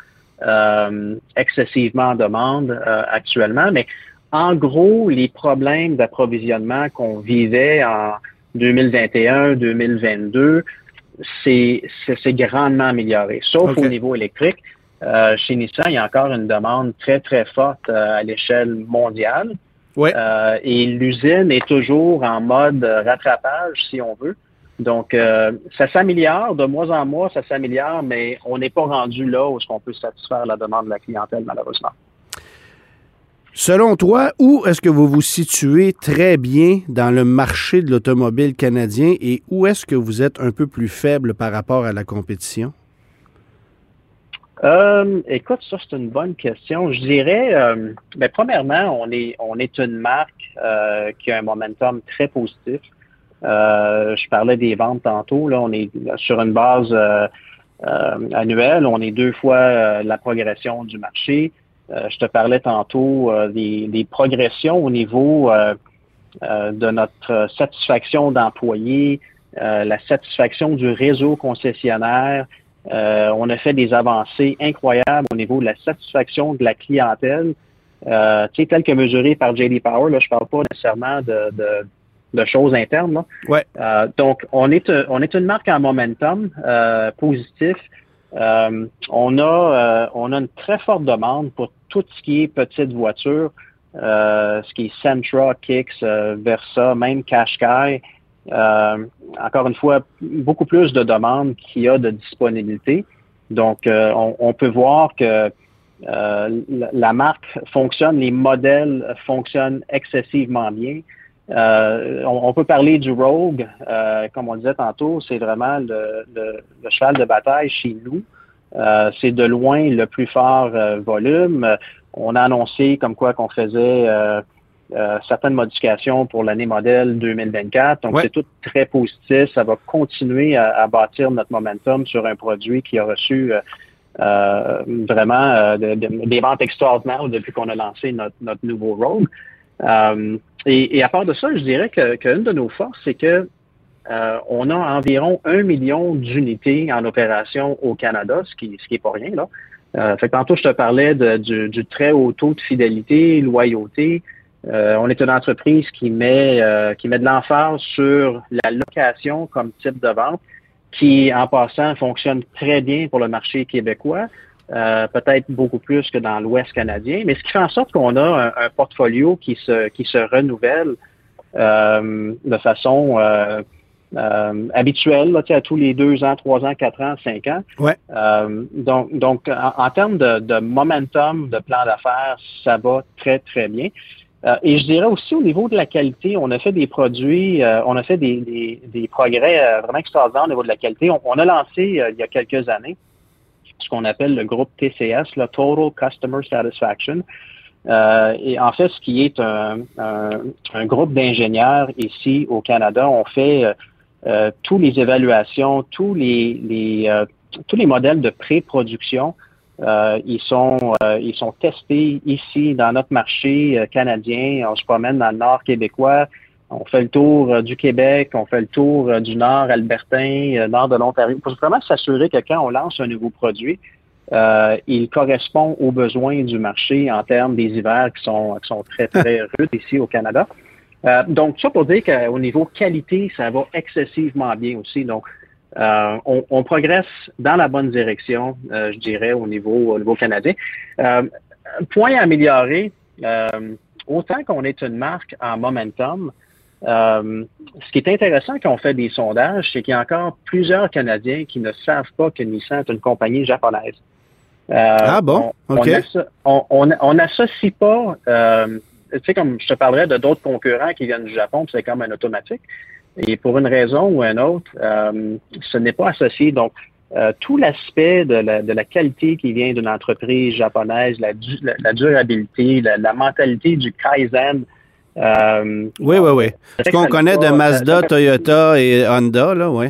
excessivement en demande actuellement, mais en gros, les problèmes d'approvisionnement qu'on vivait en 2021-2022, c'est grandement amélioré, sauf au niveau électrique. Euh, chez Nissan, il y a encore une demande très, très forte euh, à l'échelle mondiale. Euh, et l'usine est toujours en mode rattrapage, si on veut. Donc, ça s'améliore, de mois en mois, ça s'améliore, mais on n'est pas rendu là où on peut satisfaire la demande de la clientèle, malheureusement. Selon toi, où est-ce que vous vous situez très bien dans le marché de l'automobile canadien et où est-ce que vous êtes un peu plus faible par rapport à la compétition? Euh, écoute, ça c'est une bonne question. Je dirais, euh, ben, premièrement, on est on est une marque euh, qui a un momentum très positif. Euh, je parlais des ventes tantôt. Là, on est sur une base annuelle. On est deux fois la progression du marché. je te parlais tantôt des, des, progressions au niveau de notre satisfaction d'employés, la satisfaction du réseau concessionnaire. Euh, on a fait des avancées incroyables au niveau de la satisfaction de la clientèle, euh, tu sais, tel que mesuré par JD Power. Là, je parle pas nécessairement de, de, choses internes. Là. Ouais. Euh, donc, on est, on est une marque en momentum euh, positif. on a, on a une très forte demande pour tout ce qui est petite voiture. ce qui est Sentra, Kicks, Versa, même Qashqai. Encore une fois, beaucoup plus de demandes qu'il y a de disponibilité. Donc, on, on, peut voir que la marque fonctionne, les modèles fonctionnent excessivement bien. Euh, on, peut parler du Rogue, euh, comme on disait tantôt, c'est vraiment le, cheval de bataille chez nous. Euh, c'est de loin le plus fort volume. On a annoncé comme quoi qu'on faisait certaines modifications pour l'année modèle 2024. Donc c'est tout très positif. Ça va continuer à, bâtir notre momentum sur un produit qui a reçu vraiment des ventes extraordinaires depuis qu'on a lancé notre, notre nouveau Rogue. Euh, et, à part de ça, je dirais qu'une de nos forces, c'est que euh, on a environ un million d'unités en opération au Canada, ce qui, ce qui est pas rien là. Euh, fait tantôt je te parlais du, très haut taux de fidélité, loyauté. On est une entreprise qui met qui met de l'emphase sur la location comme type de vente, qui en passant fonctionne très bien pour le marché québécois. Euh, peut-être beaucoup plus que dans l'Ouest canadien, mais ce qui fait en sorte qu'on a un, portfolio qui se, qui se renouvelle euh, de façon euh, habituelle, là, à tous les deux ans, trois ans, quatre ans, cinq ans. Ouais. donc, donc en, termes de, de, momentum, de plan d'affaires, ça va très, très bien. Et je dirais aussi au niveau de la qualité, on a fait des produits, on a fait des, des, des progrès vraiment extraordinaires au niveau de la qualité. On, a lancé il y a quelques années ce qu'on appelle le groupe TCS, le Total Customer Satisfaction. Euh, et en fait, ce qui est un, groupe d'ingénieurs ici au Canada, on fait euh, euh toutes les évaluations, tous les, les euh, tous les modèles de pré-production. Ils sont ils sont testés ici dans notre marché canadien. On se promène dans le nord québécois. On fait le tour euh, du Québec, on fait le tour euh, du nord albertain, euh, nord de l'Ontario, pour vraiment s'assurer que quand on lance un nouveau produit, il correspond aux besoins du marché en termes des hivers qui sont, qui sont très, très rudes ici au Canada. donc, ça pour dire qu'au niveau qualité, ça va excessivement bien aussi. Donc, on, progresse dans la bonne direction, je dirais, au niveau, au niveau canadien. point à améliorer, autant qu'on est une marque en momentum, euh, ce qui est intéressant quand on fait des sondages, c'est qu'il y a encore plusieurs Canadiens qui ne savent pas que Nissan est une compagnie japonaise. Euh, ah bon? OK. On n'associe pas, euh, tu sais, comme je te parlerais de d'autres concurrents qui viennent du Japon, c'est comme un automatique. Et pour une raison ou une autre, ce n'est pas associé. Donc, tout l'aspect de la, qualité qui vient d'une entreprise japonaise, la, durabilité, la, mentalité du Kaizen, euh, oui, oui, oui. Ce qu'on connaît de Mazda, Toyota et Honda, là, oui.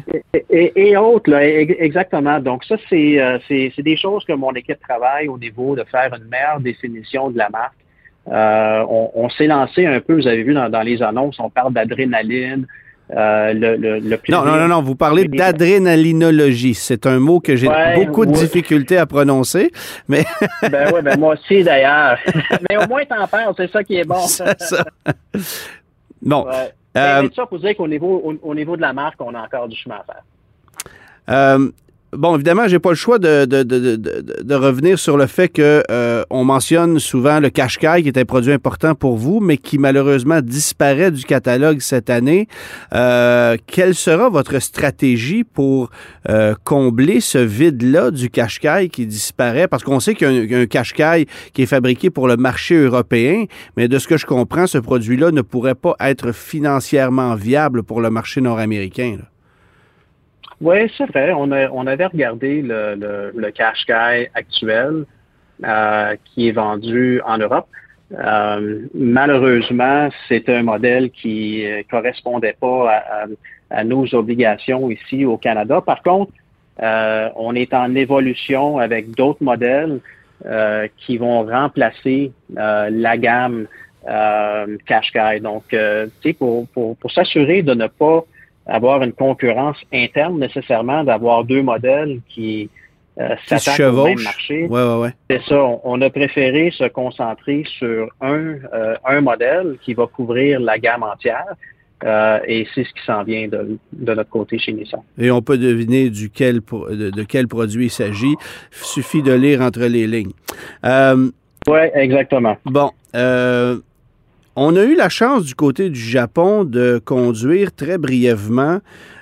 Et, autres, là, exactement. Donc, ça, euh, c'est, c'est, des choses que mon équipe travaille au niveau de faire une meilleure définition de la marque. Euh, on, s'est lancé un peu, vous avez vu dans, dans les annonces, on parle d'adrénaline, euh, le, non, non, non, non, vous parlez d'adrénalinologie. C'est un mot que j'ai beaucoup de difficultés à prononcer. Mais... ben oui, ben moi aussi d'ailleurs. mais au moins, t'en parles, c'est ça qui est bon. c'est ça. Bon. Ouais. Euh, ça pour dire qu'au niveau, au, niveau de la marque, on a encore du chemin à faire. Euh, Bon, évidemment, j'ai pas le choix de, de, de, de, revenir sur le fait que euh, on mentionne souvent le Qashqai, qui est un produit important pour vous, mais qui malheureusement disparaît du catalogue cette année. Euh, quelle sera votre stratégie pour euh, combler ce vide-là du Qashqai qui disparaît? Parce qu'on sait qu'il y a un, un qui est fabriqué pour le marché européen, mais de ce que je comprends, ce produit-là ne pourrait pas être financièrement viable pour le marché nord-américain. Oui, c'est vrai. On, a, on avait regardé le, le, le Qashqai actuel euh, qui est vendu en Europe. Euh, malheureusement, c'est un modèle qui ne correspondait pas à, à, nos obligations ici au Canada. Par contre, euh, on est en évolution avec d'autres modèles euh, qui vont remplacer euh, la gamme euh, Qashqai. Donc, pour, pour, pour s'assurer de ne pas avoir une concurrence interne nécessairement, d'avoir deux modèles qui euh, s'attaquent au même marché. Ouais, ouais, ouais. C'est ça. On, a préféré se concentrer sur un, euh, un modèle qui va couvrir la gamme entière. Euh, et c'est ce qui s'en vient de, de, notre côté chez Nissan. Et on peut deviner duquel, de, de quel produit il s'agit. Il suffit de lire entre les lignes. oui, exactement. Bon, On a eu la chance du côté du Japon de conduire très brièvement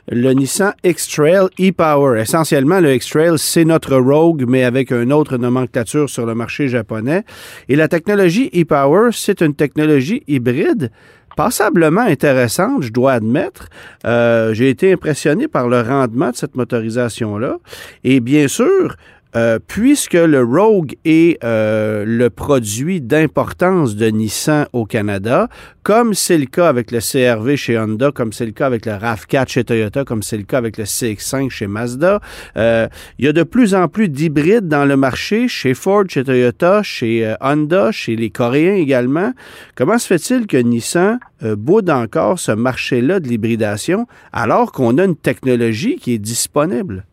le Nissan X-Trail e-Power. Essentiellement, le X-Trail, c'est notre Rogue, mais avec une autre nomenclature sur le marché japonais. Et la technologie e-Power, c'est une technologie hybride passablement intéressante, je dois admettre. Euh, j'ai été impressionné par le rendement de cette motorisation-là. Et bien sûr, euh, puisque le Rogue est euh, le produit d'importance de Nissan au Canada, comme c'est le cas avec le CRV chez Honda, comme c'est le cas avec le RAV4 chez Toyota, comme c'est le cas avec le CX5 chez Mazda, euh, il y a de plus en plus d'hybrides dans le marché chez Ford, chez Toyota, chez Honda, chez les Coréens également. Comment se fait-il que Nissan boude encore ce marché-là de l'hybridation alors qu'on a une technologie qui est disponible?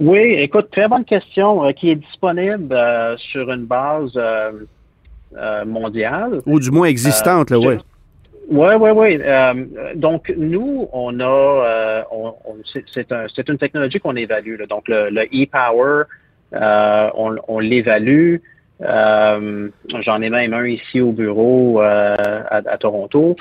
Oui, écoute, très bonne question euh, qui est disponible euh, sur une base euh, mondiale. Ou du moins existante, là, oui. Oui, oui, oui. donc, nous, on a, c'est une technologie qu'on évalue. Donc, le e-power, on, l'évalue. J'en ai même un ici au bureau à, Toronto.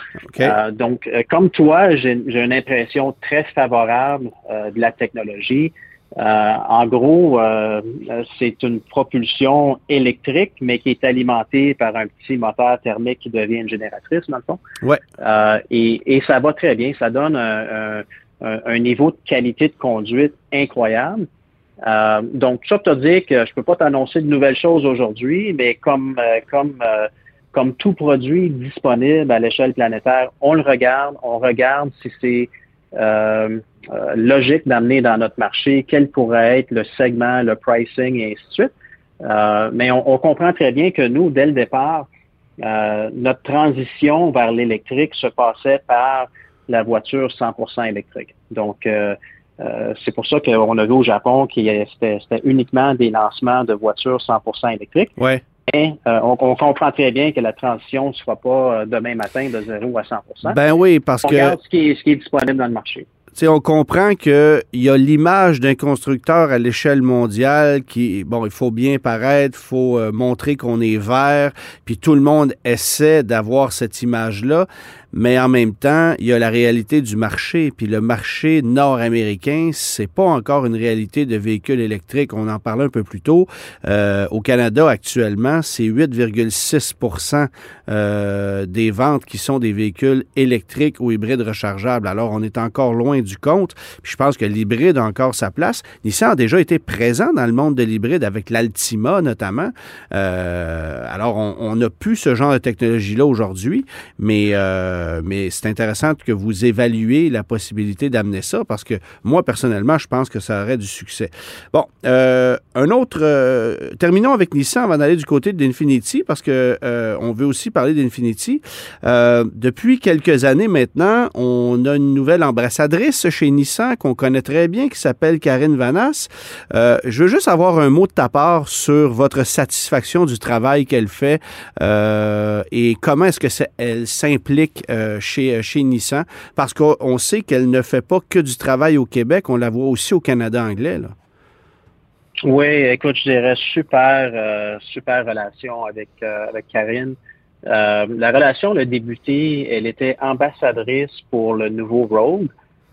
donc, comme toi, j'ai une impression très favorable de la technologie. Euh, en gros, euh, c'est une propulsion électrique, mais qui est alimentée par un petit moteur thermique qui devient une génératrice, dans le fond. Ouais. Euh, et, et, ça va très bien. Ça donne un, un, niveau de qualité de conduite incroyable. donc, ça pour te dire que je peux pas t'annoncer de nouvelles choses aujourd'hui, mais comme, comme, comme tout produit disponible à l'échelle planétaire, on le regarde, on regarde si c'est euh, euh, logique d'amener dans notre marché, quel pourrait être le segment, le pricing et ainsi de suite. Euh, mais on, comprend très bien que nous, dès le départ, notre transition vers l'électrique se passait par la voiture 100% électrique. Donc, c'est pour ça qu'on a vu au Japon que c'était uniquement des lancements de voitures 100% électriques. Ouais. Et on, comprend très bien que la transition ne sera pas demain matin de 0 à 100 Ben oui, parce on que. Regarde ce qui, est, ce qui est disponible dans le marché on comprend qu'il y a l'image d'un constructeur à l'échelle mondiale qui, bon, il faut bien paraître, il faut euh, montrer qu'on est vert, puis tout le monde essaie d'avoir cette image-là mais en même temps, il y a la réalité du marché. Puis le marché nord-américain, c'est pas encore une réalité de véhicules électriques. On en parlait un peu plus tôt. Euh, au Canada, actuellement, c'est 8,6% euh, des ventes qui sont des véhicules électriques ou hybrides rechargeables. Alors, on est encore loin du compte. Puis je pense que l'hybride a encore sa place. Nissan a déjà été présent dans le monde de l'hybride avec l'Altima notamment. Euh, alors, on n'a plus ce genre de technologie-là aujourd'hui, mais euh, euh, mais c'est intéressant que vous évaluez la possibilité d'amener ça parce que moi, personnellement, je pense que ça aurait du succès. Bon, euh, un autre. Euh, terminons avec Nissan avant d'aller du côté d'Infinity parce que on veut aussi parler d'Infinity. depuis quelques années maintenant, on a une nouvelle ambassadrice chez Nissan qu'on connaît très bien qui s'appelle Karine Vanas. je veux juste avoir un mot de ta part sur votre satisfaction du travail qu'elle fait et comment est-ce que elle s'implique euh, chez, euh, chez Nissan, parce qu'on sait qu'elle ne fait pas que du travail au Québec, on la voit aussi au Canada anglais. Là. Oui, écoute, je dirais super, euh, super relation avec, avec Karine. la relation a débuté, elle était ambassadrice pour le nouveau Rogue,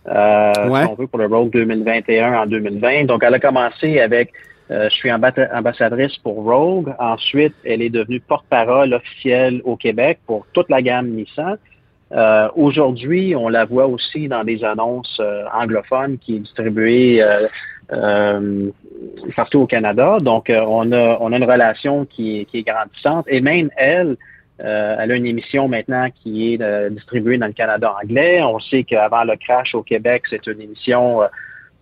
on veut, pour le Rogue 2021 en 2020. Donc, elle a commencé avec je suis ambassadrice pour Rogue. Ensuite, elle est devenue porte-parole officielle au Québec pour toute la gamme Nissan. Euh, aujourd'hui, on la voit aussi dans des annonces euh, anglophones qui est distribuée euh, partout au Canada. Donc, on, a, on a une relation qui est, qui est grandissante. Et même elle, elle a une émission maintenant qui est distribuée dans le Canada anglais. On sait qu'avant le crash au Québec, c'est une émission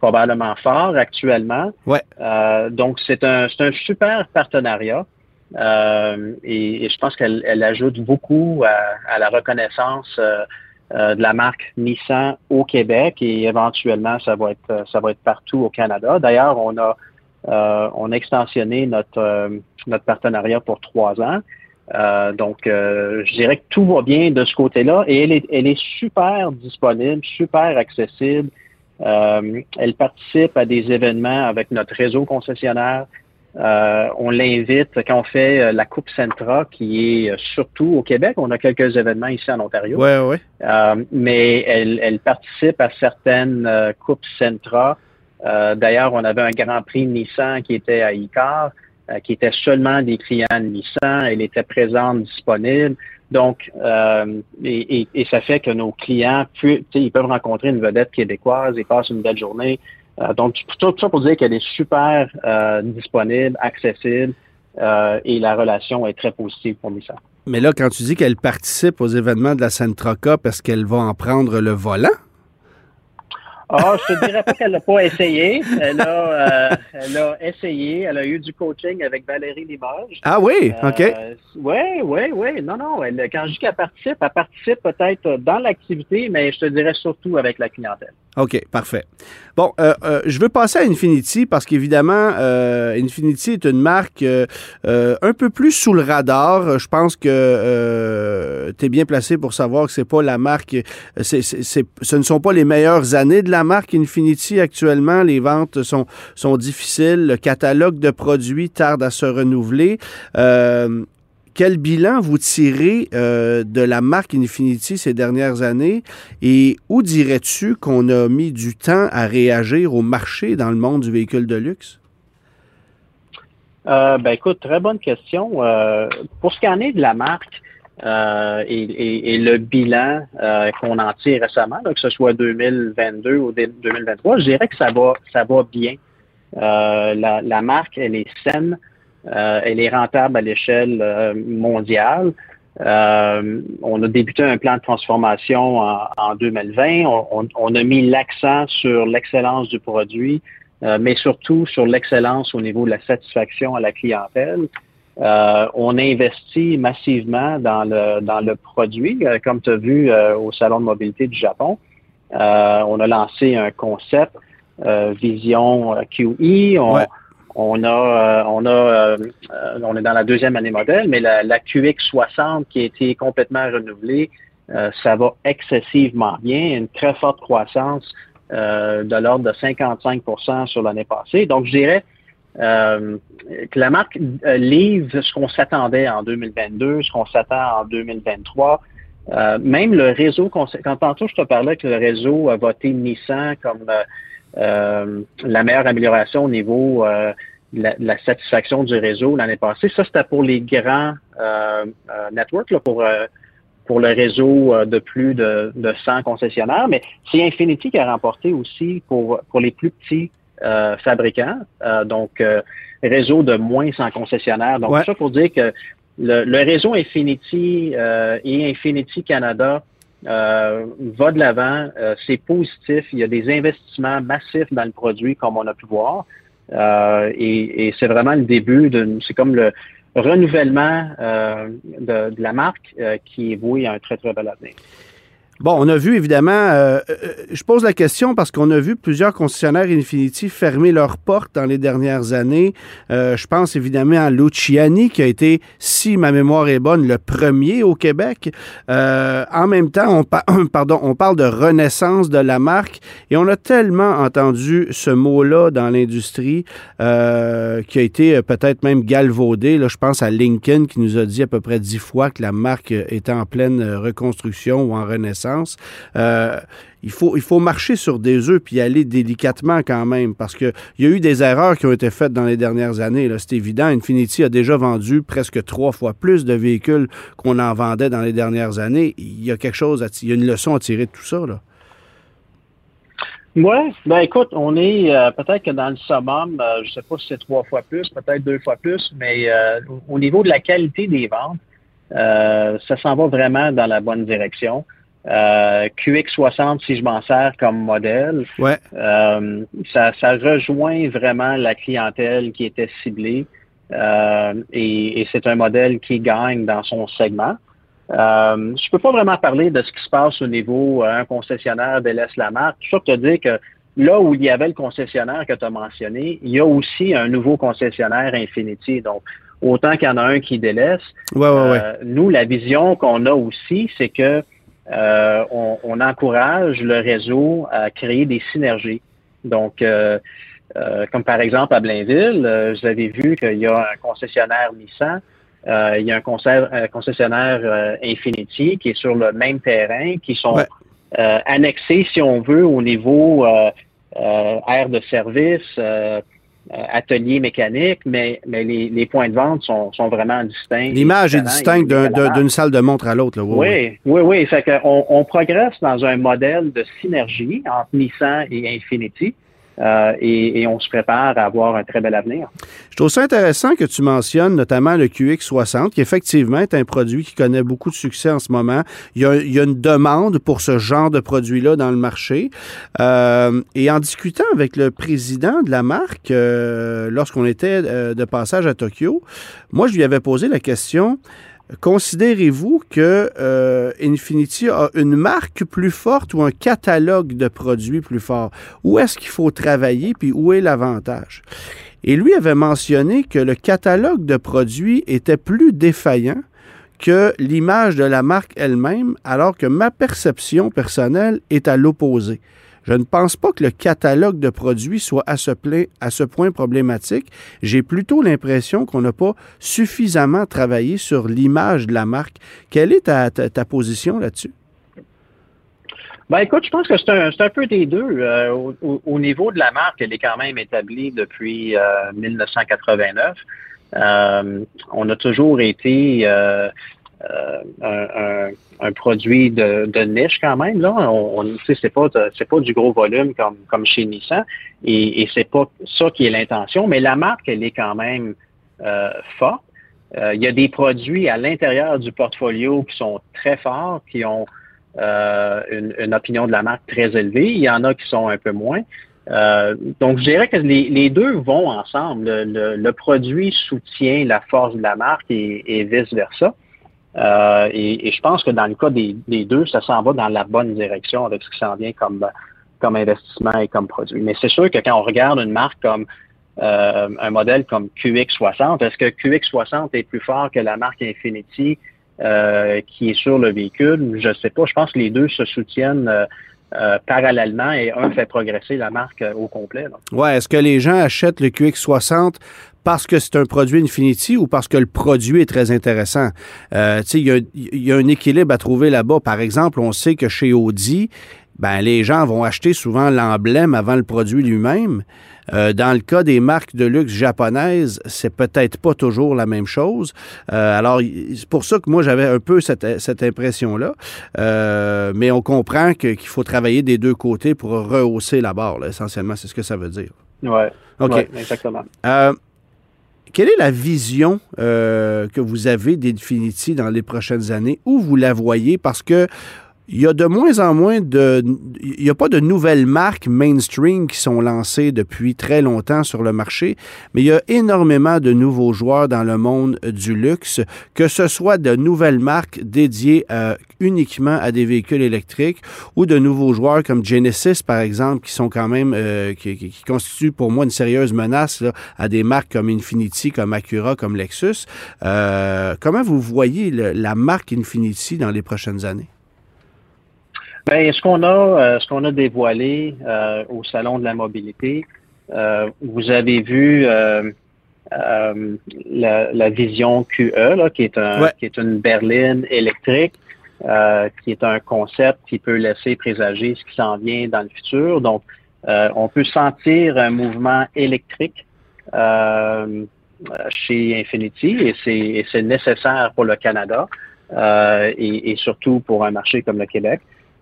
probablement fort actuellement. Ouais. donc, c'est un, un super partenariat. Euh, et, je pense qu'elle ajoute beaucoup à, la reconnaissance euh, euh, de la marque Nissan au Québec et éventuellement ça va être ça va être partout au Canada. D'ailleurs, on a on a extensionné notre notre partenariat pour trois ans. donc, je dirais que tout va bien de ce côté-là et elle est, elle est super disponible, super accessible. elle participe à des événements avec notre réseau concessionnaire. On l'invite quand on fait la Coupe Centra, qui est surtout au Québec. On a quelques événements ici en Ontario. Ouais, ouais. mais elle, elle, participe à certaines Coupes Centra. D'ailleurs, on avait un Grand Prix Nissan qui était à Icar. Euh, qui était seulement des clients Nissan. Elle était présente, disponible. Donc, euh, et, ça fait que nos clients, ils peuvent rencontrer une vedette québécoise et passent une belle journée. Euh, donc, tout ça pour dire qu'elle est super disponible, accessible et la relation est très positive pour Nissan. Mais là, quand tu dis qu'elle participe aux événements de la Centra Cup, est-ce qu'elle va en prendre le volant? Ah, je te dirais pas qu'elle n'a pas essayé. Elle a, euh, elle a essayé. Elle a eu du coaching avec Valérie Limoges. Ah oui, euh, OK. Oui, oui, oui. Non, non. Elle, quand je dis qu'elle participe, elle participe peut-être dans l'activité, mais je te dirais surtout avec la clientèle. OK, parfait. Bon, euh, euh, je veux passer à Infinity parce qu'évidemment, Infinity est une marque un peu plus sous le radar. Je pense que tu es bien placé pour savoir que c'est pas la marque, c'est, ce ne sont pas les meilleures années de la marque Infinity actuellement. Les ventes sont, difficiles. Le catalogue de produits tarde à se renouveler. Quel bilan vous tirez euh, de la marque Infinity ces dernières années? Et où dirais-tu qu'on a mis du temps à réagir au marché dans le monde du véhicule de luxe? Euh, ben écoute, très bonne question. Euh, pour ce qui en est de la marque et, le bilan qu'on en tire récemment, que ce soit 2022 ou 2023, je dirais que ça va, ça va bien. La, la, marque, elle est saine. Euh, elle est rentable à l'échelle euh, mondiale. Euh, on a débuté un plan de transformation en, 2020. On, a mis l'accent sur l'excellence du produit, mais surtout sur l'excellence au niveau de la satisfaction à la clientèle. On investit massivement dans le, dans le produit, comme tu as vu au Salon de mobilité du Japon. on a lancé un concept Vision QE. On a, euh, on a, euh, on est dans la deuxième année modèle, mais la, la QX60 qui a été complètement renouvelée, euh, ça va excessivement bien, une très forte croissance de l'ordre de 55% sur l'année passée. Donc, je dirais que la marque livre ce qu'on s'attendait en 2022, ce qu'on s'attend en 2023. même le réseau, quand tantôt je te parlais que le réseau a voté Nissan comme euh, la meilleure amélioration au niveau euh, la, satisfaction du réseau l'année passée. Ça, c'était pour les grands euh, networks, là, pour, pour le réseau de plus de, de 100 concessionnaires, mais c'est Infinity qui a remporté aussi pour, pour les plus petits fabricants, donc réseau de moins 100 concessionnaires. Donc, ça pour dire que le, le réseau Infinity et Infinity Canada euh, va de l'avant, euh, c'est positif, il y a des investissements massifs dans le produit comme on a pu voir. Euh, et, c'est vraiment le début c'est comme le renouvellement de, de, la marque qui est voué à un très très bel avenir. Bon, on a vu évidemment, euh, euh, je pose la question parce qu'on a vu plusieurs concessionnaires Infinity fermer leurs portes dans les dernières années. Euh, je pense évidemment à Luciani qui a été, si ma mémoire est bonne, le premier au Québec. en même temps, on, parle de renaissance de la marque et on a tellement entendu ce mot-là dans l'industrie qui a été peut-être même galvaudé. Je pense à Lincoln qui nous a dit à peu près dix fois que la marque était en pleine reconstruction ou en renaissance. Euh, il faut, il faut marcher sur des œufs puis aller délicatement quand même parce qu'il y a eu des erreurs qui ont été faites dans les dernières années. C'est évident. Infinity a déjà vendu presque trois fois plus de véhicules qu'on en vendait dans les dernières années. Il y a quelque chose, à, il y a une leçon à tirer de tout ça. Là. Oui, ben écoute, on est euh, peut-être que dans le summum, euh, je sais pas si c'est trois fois plus, peut-être deux fois plus, mais au niveau de la qualité des ventes, ça s'en va vraiment dans la bonne direction. Euh, QX60, si je m'en sers comme modèle, ouais. euh, ça, ça, rejoint vraiment la clientèle qui était ciblée euh, et, et c'est un modèle qui gagne dans son segment. Euh, je peux pas vraiment parler de ce qui se passe au niveau euh, un concessionnaire délaisse la marque. Je te dire que là où il y avait le concessionnaire que tu as mentionné, il y a aussi un nouveau concessionnaire Infinity. Donc, autant qu'il y en a un qui délaisse, ouais, ouais, nous, la vision qu'on a aussi, c'est que euh, on, encourage le réseau à créer des synergies. Donc, euh, comme par exemple à Blainville, vous avez vu qu'il y a un concessionnaire Nissan, il y a un, concessionnaire Infinity qui est sur le même terrain, qui sont annexés, si on veut, au niveau aire de service, euh, atelier mécanique, mais, mais les, points de vente sont, sont vraiment distincts. L'image est distincte d'une salle de montre à l'autre. Oui, oui, oui. Fait on, on progresse dans un modèle de synergie entre Nissan et Infinity. Euh, et, on se prépare à avoir un très bel avenir. Je trouve ça intéressant que tu mentionnes notamment le QX60, qui effectivement est un produit qui connaît beaucoup de succès en ce moment. Il y a, une demande pour ce genre de produit-là dans le marché. Euh, et en discutant avec le président de la marque, euh, lorsqu'on était de passage à Tokyo, moi, je lui avais posé la question Considérez-vous que euh, Infinity a une marque plus forte ou un catalogue de produits plus fort? Où est-ce qu'il faut travailler, puis où est l'avantage? Et lui avait mentionné que le catalogue de produits était plus défaillant que l'image de la marque elle-même, alors que ma perception personnelle est à l'opposé. Je ne pense pas que le catalogue de produits soit à ce, point problématique. J'ai plutôt l'impression qu'on n'a pas suffisamment travaillé sur l'image de la marque. Quelle est ta, position là-dessus? Ben écoute, je pense que c'est un, un, peu des deux. Euh, au, niveau de la marque, elle est quand même établie depuis 1989. Euh, euh, on a toujours été un, un produit de, de, niche quand même. Là, on, on c'est pas c'est pas du gros volume comme comme chez Nissan et, et c'est pas ça qui est l'intention. Mais la marque, elle est quand même euh, forte. Euh, il y a des produits à l'intérieur du portfolio qui sont très forts, qui ont euh, une, une, opinion de la marque très élevée. Il y en a qui sont un peu moins. Euh, donc, je dirais que les, les deux vont ensemble. Le, le, produit soutient la force de la marque et, et vice-versa. Euh, et, je pense que dans le cas des, deux, ça s'en va dans la bonne direction avec ce qui s'en vient comme, comme investissement et comme produit. Mais c'est sûr que quand on regarde une marque comme euh, un modèle comme QX60, est-ce que QX60 est plus fort que la marque Infinity euh, qui est sur le véhicule? Je ne sais pas. Je pense que les deux se soutiennent. parallèlement et un fait progresser la marque au complet. Ouais, est-ce que les gens achètent le QX60 parce que c'est un produit Infinity ou parce que le produit est très intéressant? Euh, il y, a un équilibre à trouver là-bas. Par exemple, on sait que chez Audi, ben, les gens vont acheter souvent l'emblème avant le produit lui-même. Euh, dans le cas des marques de luxe japonaises, c'est peut-être pas toujours la même chose. Euh, alors, c'est pour ça que moi, j'avais un peu cette, cette impression-là. Euh, mais on comprend qu'il faut travailler des deux côtés pour rehausser la barre, essentiellement. C'est ce que ça veut dire. Oui, okay. exactement. Quelle est la vision euh, que vous avez d'Infinity dans les prochaines années? Où vous la voyez? Parce que il y a de moins en moins de. Il n'y a pas de nouvelles marques mainstream qui sont lancées depuis très longtemps sur le marché, mais il y a énormément de nouveaux joueurs dans le monde du luxe, que ce soit de nouvelles marques dédiées euh, uniquement à des véhicules électriques ou de nouveaux joueurs comme Genesis, par exemple, qui sont quand même. Euh, qui, constituent pour moi une sérieuse menace à des marques comme Infinity, comme Acura, comme Lexus. Euh, comment vous voyez la marque Infinity dans les prochaines années? Ben, ce qu'on a, euh, ce qu'on a dévoilé euh, au salon de la mobilité, euh, vous avez vu la, vision QE, là, qui est un, qui est une berline électrique, qui est un concept qui peut laisser présager ce qui s'en vient dans le futur. Donc, on peut sentir un mouvement électrique chez Infinity et c'est nécessaire pour le Canada et, et, surtout pour un marché comme le Québec.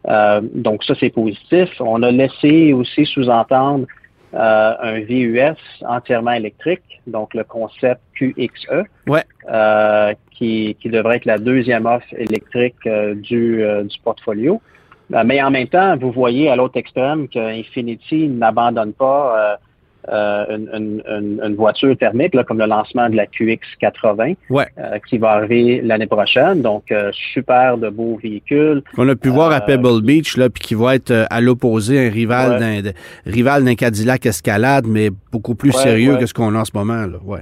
Euh, donc ça, c'est positif. On a laissé aussi sous-entendre euh, un VUS entièrement électrique, donc le concept QXE, ouais. euh, qui, qui, devrait être la deuxième offre électrique euh, du, euh, du portfolio. mais en même temps, vous voyez à l'autre extrême qu'Infinity n'abandonne pas euh, une, voiture thermique, là, comme le lancement de la QX80, euh, qui va arriver l'année prochaine. Donc, euh, super de beaux véhicules. Qu'on a pu voir à Pebble Beach, là, puis qui va être à l'opposé, un rival d'un rival d'un Cadillac Escalade, mais beaucoup plus sérieux que ce qu'on a en ce moment. Là. Ouais.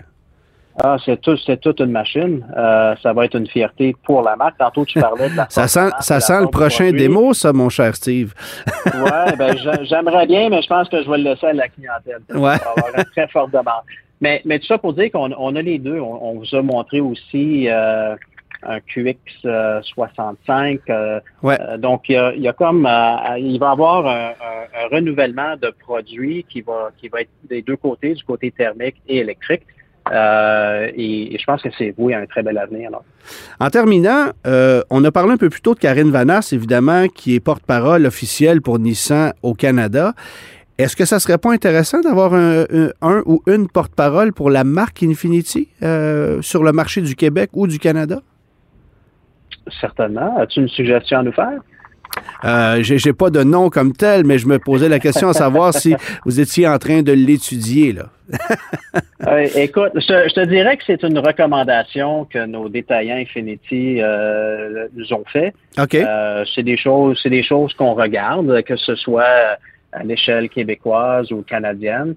Ah, c'est tout, c'est toute une machine. Euh, ça va être une fierté pour la marque. Tantôt, tu parlais de la Ça sent, ça sent le prochain démo, ça, mon cher Steve. ouais, ben, j'aimerais bien, mais je pense que je vais le laisser à la clientèle. Ouais. va avoir une très forte demande. Mais, mais tout ça pour dire qu'on on a les deux. On, vous a montré aussi euh, un QX 65. Euh, ouais. donc, il y, a, il y a comme, il va y avoir un, un, renouvellement de produits qui va, qui va être des deux côtés, du côté thermique et électrique. Euh, et, je pense que c'est voué à un très bel avenir. En terminant, euh, on a parlé un peu plus tôt de Karine Vanasse, évidemment, qui est porte-parole officielle pour Nissan au Canada. Est-ce que ça serait pas intéressant d'avoir un, ou une porte-parole pour la marque Infinity euh, sur le marché du Québec ou du Canada? Certainement. As-tu une suggestion à nous faire? Euh, j'ai pas de nom comme tel, mais je me posais la question à savoir si vous étiez en train de l'étudier là. Euh, écoute, je, te dirais que c'est une recommandation que nos détaillants Infinity euh, nous ont fait. Ok. Euh, c'est des choses, c'est des choses qu'on regarde, que ce soit à l'échelle québécoise ou canadienne.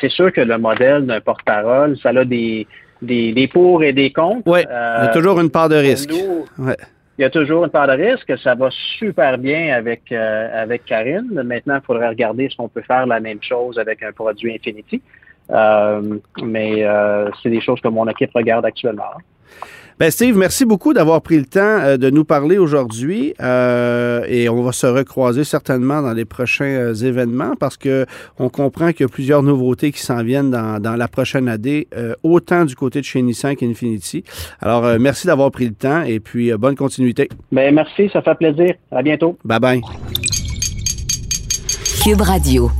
c'est sûr que le modèle d'un porte-parole, ça a des, des, des pour et des contre. Oui, il y a toujours une part de risque. ouais il y a toujours une part de risque. Ça va super bien avec, euh, avec Karine. Maintenant, il faudrait regarder si on peut faire la même chose avec un produit Infinity. Euh, mais euh, c'est des choses que mon équipe regarde actuellement. Ben Steve, merci beaucoup d'avoir pris le temps euh, de nous parler aujourd'hui euh, et on va se recroiser certainement dans les prochains euh, événements parce que on comprend qu'il y a plusieurs nouveautés qui s'en viennent dans, dans, la prochaine année, autant du côté de chez Nissan qu'Infinity. Alors, merci d'avoir pris le temps et puis bonne continuité. Ben merci, ça fait plaisir. À bientôt. Bye bye. Cube Radio.